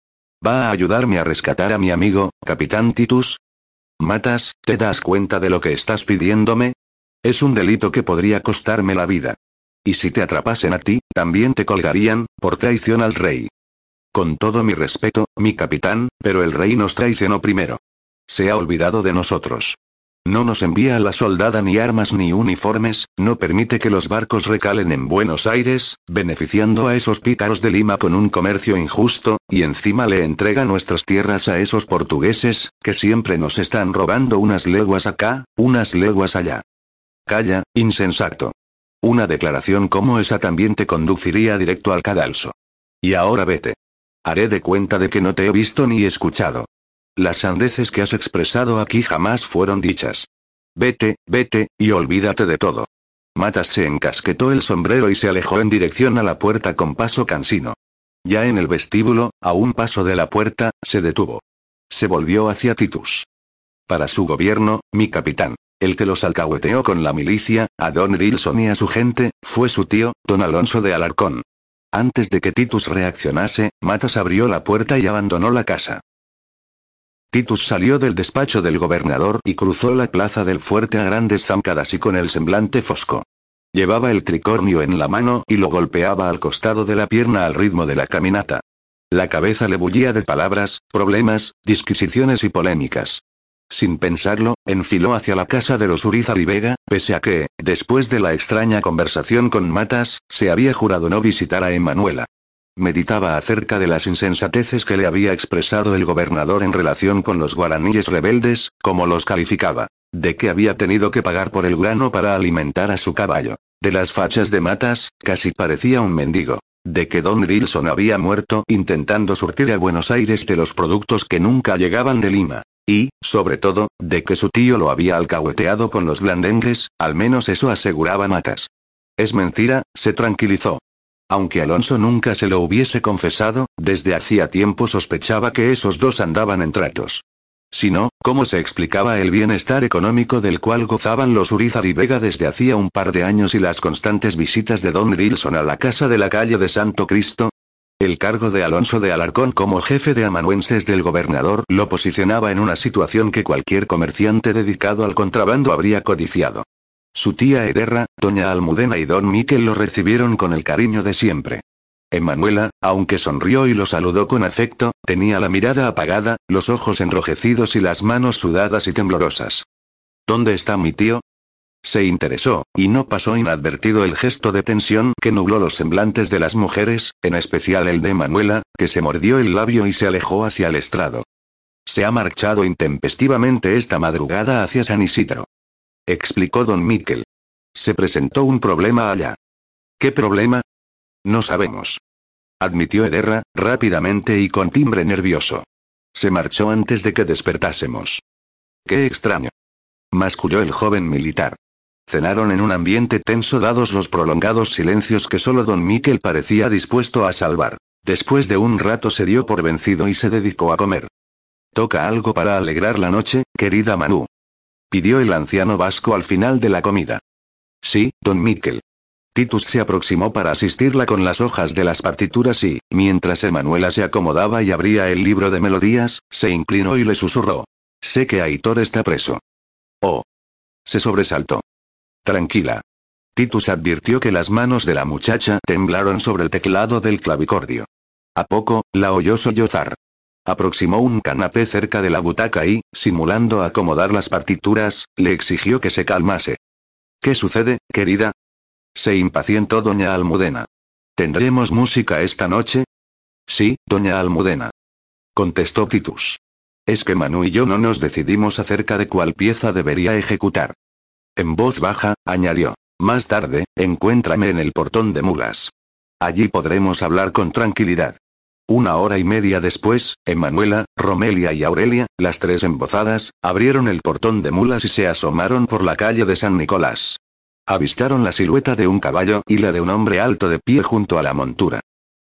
¿Va a ayudarme a rescatar a mi amigo, capitán Titus? Matas, ¿te das cuenta de lo que estás pidiéndome? Es un delito que podría costarme la vida. Y si te atrapasen a ti, también te colgarían, por traición al rey. Con todo mi respeto, mi capitán, pero el rey nos traicionó primero. Se ha olvidado de nosotros. No nos envía a la soldada ni armas ni uniformes, no permite que los barcos recalen en Buenos Aires, beneficiando a esos pícaros de Lima con un comercio injusto, y encima le entrega nuestras tierras a esos portugueses, que siempre nos están robando unas leguas acá, unas leguas allá. Calla, insensato. Una declaración como esa también te conduciría directo al cadalso. Y ahora vete. Haré de cuenta de que no te he visto ni escuchado. Las sandeces que has expresado aquí jamás fueron dichas. Vete, vete, y olvídate de todo. Matas se encasquetó el sombrero y se alejó en dirección a la puerta con paso cansino. Ya en el vestíbulo, a un paso de la puerta, se detuvo. Se volvió hacia Titus. Para su gobierno, mi capitán, el que los alcahueteó con la milicia, a Don Dilson y a su gente, fue su tío, don Alonso de Alarcón. Antes de que Titus reaccionase, Matas abrió la puerta y abandonó la casa. Titus salió del despacho del gobernador y cruzó la plaza del fuerte a grandes zancadas y con el semblante fosco. Llevaba el tricornio en la mano y lo golpeaba al costado de la pierna al ritmo de la caminata. La cabeza le bullía de palabras, problemas, disquisiciones y polémicas. Sin pensarlo, enfiló hacia la casa de los Urizar y Vega, pese a que, después de la extraña conversación con Matas, se había jurado no visitar a Emanuela. Meditaba acerca de las insensateces que le había expresado el gobernador en relación con los guaraníes rebeldes, como los calificaba. De que había tenido que pagar por el grano para alimentar a su caballo. De las fachas de matas, casi parecía un mendigo. De que Don Wilson había muerto intentando surtir a Buenos Aires de los productos que nunca llegaban de Lima. Y, sobre todo, de que su tío lo había alcahueteado con los blandengues, al menos eso aseguraba Matas. Es mentira, se tranquilizó. Aunque Alonso nunca se lo hubiese confesado, desde hacía tiempo sospechaba que esos dos andaban en tratos. Si no, ¿cómo se explicaba el bienestar económico del cual gozaban los Urizar y Vega desde hacía un par de años y las constantes visitas de Don Wilson a la casa de la calle de Santo Cristo? El cargo de Alonso de Alarcón como jefe de amanuenses del gobernador lo posicionaba en una situación que cualquier comerciante dedicado al contrabando habría codiciado. Su tía Ederra, doña Almudena y don Miquel lo recibieron con el cariño de siempre. Emanuela, aunque sonrió y lo saludó con afecto, tenía la mirada apagada, los ojos enrojecidos y las manos sudadas y temblorosas. ¿Dónde está mi tío? Se interesó, y no pasó inadvertido el gesto de tensión que nubló los semblantes de las mujeres, en especial el de Manuela, que se mordió el labio y se alejó hacia el estrado. Se ha marchado intempestivamente esta madrugada hacia San Isidro explicó don Miquel. Se presentó un problema allá. ¿Qué problema? No sabemos. Admitió Ederra, rápidamente y con timbre nervioso. Se marchó antes de que despertásemos. Qué extraño. Masculló el joven militar. Cenaron en un ambiente tenso dados los prolongados silencios que solo don Miquel parecía dispuesto a salvar. Después de un rato se dio por vencido y se dedicó a comer. Toca algo para alegrar la noche, querida Manu pidió el anciano vasco al final de la comida. Sí, don Miquel. Titus se aproximó para asistirla con las hojas de las partituras y, mientras Emanuela se acomodaba y abría el libro de melodías, se inclinó y le susurró. Sé que Aitor está preso. Oh. Se sobresaltó. Tranquila. Titus advirtió que las manos de la muchacha temblaron sobre el teclado del clavicordio. A poco, la oyó sollozar. Aproximó un canapé cerca de la butaca y, simulando acomodar las partituras, le exigió que se calmase. ¿Qué sucede, querida? Se impacientó doña Almudena. ¿Tendremos música esta noche? Sí, doña Almudena. Contestó Titus. Es que Manu y yo no nos decidimos acerca de cuál pieza debería ejecutar. En voz baja, añadió. Más tarde, encuéntrame en el portón de mulas. Allí podremos hablar con tranquilidad. Una hora y media después, Emanuela, Romelia y Aurelia, las tres embozadas, abrieron el portón de mulas y se asomaron por la calle de San Nicolás. Avistaron la silueta de un caballo y la de un hombre alto de pie junto a la montura.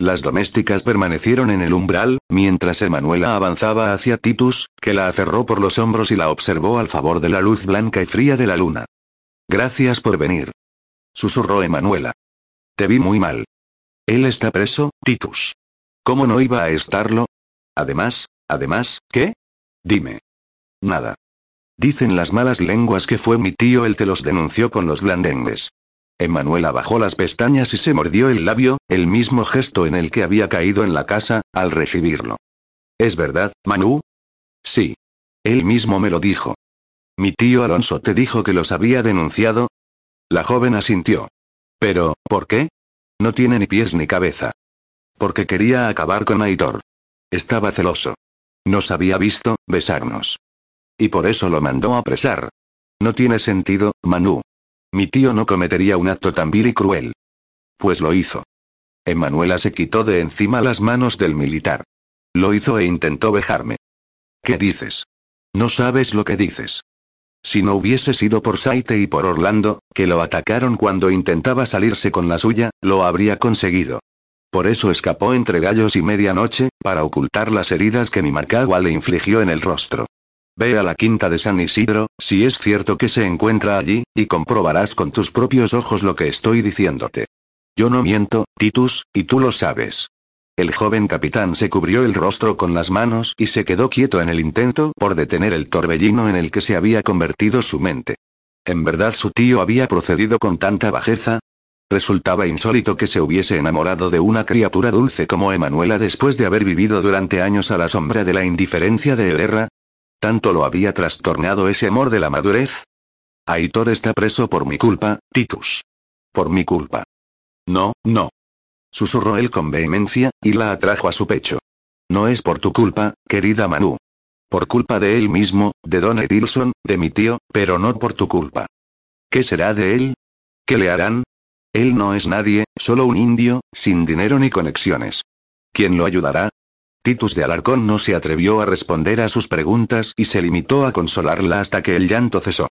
Las domésticas permanecieron en el umbral, mientras Emanuela avanzaba hacia Titus, que la aferró por los hombros y la observó al favor de la luz blanca y fría de la luna. Gracias por venir. Susurró Emanuela. Te vi muy mal. Él está preso, Titus. ¿Cómo no iba a estarlo? Además, además, ¿qué? Dime. Nada. Dicen las malas lenguas que fue mi tío el que los denunció con los blandengues. Emanuela bajó las pestañas y se mordió el labio, el mismo gesto en el que había caído en la casa, al recibirlo. ¿Es verdad, Manu? Sí. Él mismo me lo dijo. ¿Mi tío Alonso te dijo que los había denunciado? La joven asintió. Pero, ¿por qué? No tiene ni pies ni cabeza. Porque quería acabar con Aitor. Estaba celoso. Nos había visto, besarnos. Y por eso lo mandó a apresar. No tiene sentido, Manu. Mi tío no cometería un acto tan vil y cruel. Pues lo hizo. Emanuela se quitó de encima las manos del militar. Lo hizo e intentó vejarme. ¿Qué dices? No sabes lo que dices. Si no hubiese sido por Saite y por Orlando, que lo atacaron cuando intentaba salirse con la suya, lo habría conseguido. Por eso escapó entre gallos y medianoche, para ocultar las heridas que mi Marcagua le infligió en el rostro. Ve a la quinta de San Isidro, si es cierto que se encuentra allí, y comprobarás con tus propios ojos lo que estoy diciéndote. Yo no miento, Titus, y tú lo sabes. El joven capitán se cubrió el rostro con las manos y se quedó quieto en el intento por detener el torbellino en el que se había convertido su mente. ¿En verdad su tío había procedido con tanta bajeza? Resultaba insólito que se hubiese enamorado de una criatura dulce como Emanuela después de haber vivido durante años a la sombra de la indiferencia de Herrera. ¿Tanto lo había trastornado ese amor de la madurez? Aitor está preso por mi culpa, Titus. Por mi culpa. No, no susurró él con vehemencia, y la atrajo a su pecho. No es por tu culpa, querida Manu. Por culpa de él mismo, de Don Edilson, de mi tío, pero no por tu culpa. ¿Qué será de él? ¿Qué le harán? Él no es nadie, solo un indio, sin dinero ni conexiones. ¿Quién lo ayudará? Titus de Alarcón no se atrevió a responder a sus preguntas y se limitó a consolarla hasta que el llanto cesó.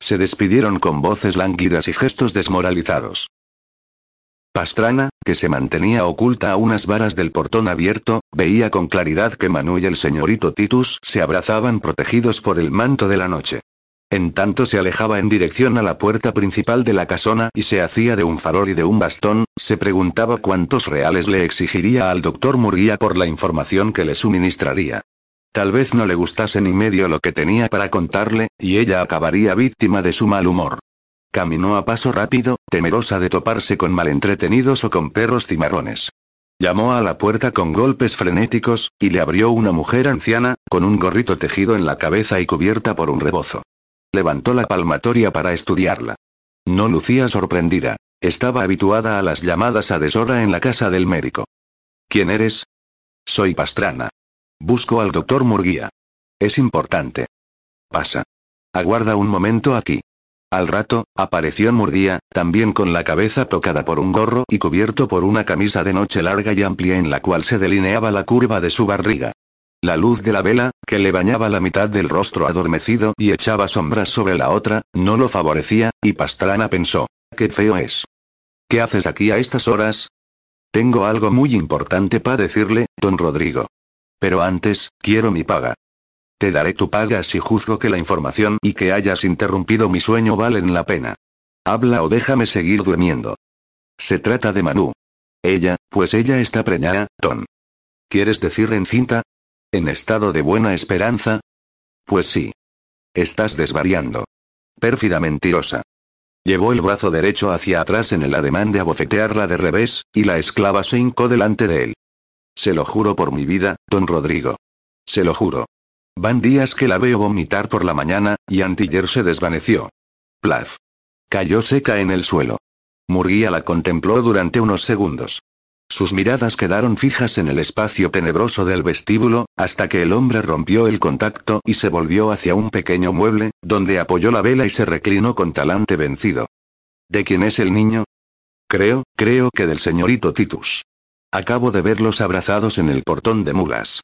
Se despidieron con voces lánguidas y gestos desmoralizados. Pastrana, que se mantenía oculta a unas varas del portón abierto, veía con claridad que Manu y el señorito Titus se abrazaban protegidos por el manto de la noche. En tanto se alejaba en dirección a la puerta principal de la casona y se hacía de un farol y de un bastón, se preguntaba cuántos reales le exigiría al doctor Murguía por la información que le suministraría. Tal vez no le gustase ni medio lo que tenía para contarle, y ella acabaría víctima de su mal humor. Caminó a paso rápido, temerosa de toparse con malentretenidos o con perros cimarrones. Llamó a la puerta con golpes frenéticos, y le abrió una mujer anciana, con un gorrito tejido en la cabeza y cubierta por un rebozo. Levantó la palmatoria para estudiarla. No lucía sorprendida. Estaba habituada a las llamadas a deshora en la casa del médico. ¿Quién eres? Soy Pastrana. Busco al doctor Murguía. Es importante. Pasa. Aguarda un momento aquí. Al rato, apareció Murguía, también con la cabeza tocada por un gorro y cubierto por una camisa de noche larga y amplia en la cual se delineaba la curva de su barriga. La luz de la vela, que le bañaba la mitad del rostro adormecido y echaba sombras sobre la otra, no lo favorecía, y Pastrana pensó, qué feo es. ¿Qué haces aquí a estas horas? Tengo algo muy importante para decirle, don Rodrigo. Pero antes, quiero mi paga. Te daré tu paga si juzgo que la información y que hayas interrumpido mi sueño valen la pena. Habla o déjame seguir durmiendo. Se trata de Manu. Ella, pues ella está preñada, Ton. ¿Quieres decir encinta? ¿En estado de buena esperanza? Pues sí. Estás desvariando. Pérfida mentirosa. Llevó el brazo derecho hacia atrás en el ademán de abofetearla de revés, y la esclava se hincó delante de él. Se lo juro por mi vida, don Rodrigo. Se lo juro. Van días que la veo vomitar por la mañana, y Antiller se desvaneció. Plaf. Cayó seca en el suelo. Murguía la contempló durante unos segundos. Sus miradas quedaron fijas en el espacio tenebroso del vestíbulo, hasta que el hombre rompió el contacto y se volvió hacia un pequeño mueble, donde apoyó la vela y se reclinó con talante vencido. ¿De quién es el niño? Creo, creo que del señorito Titus. Acabo de verlos abrazados en el portón de mulas.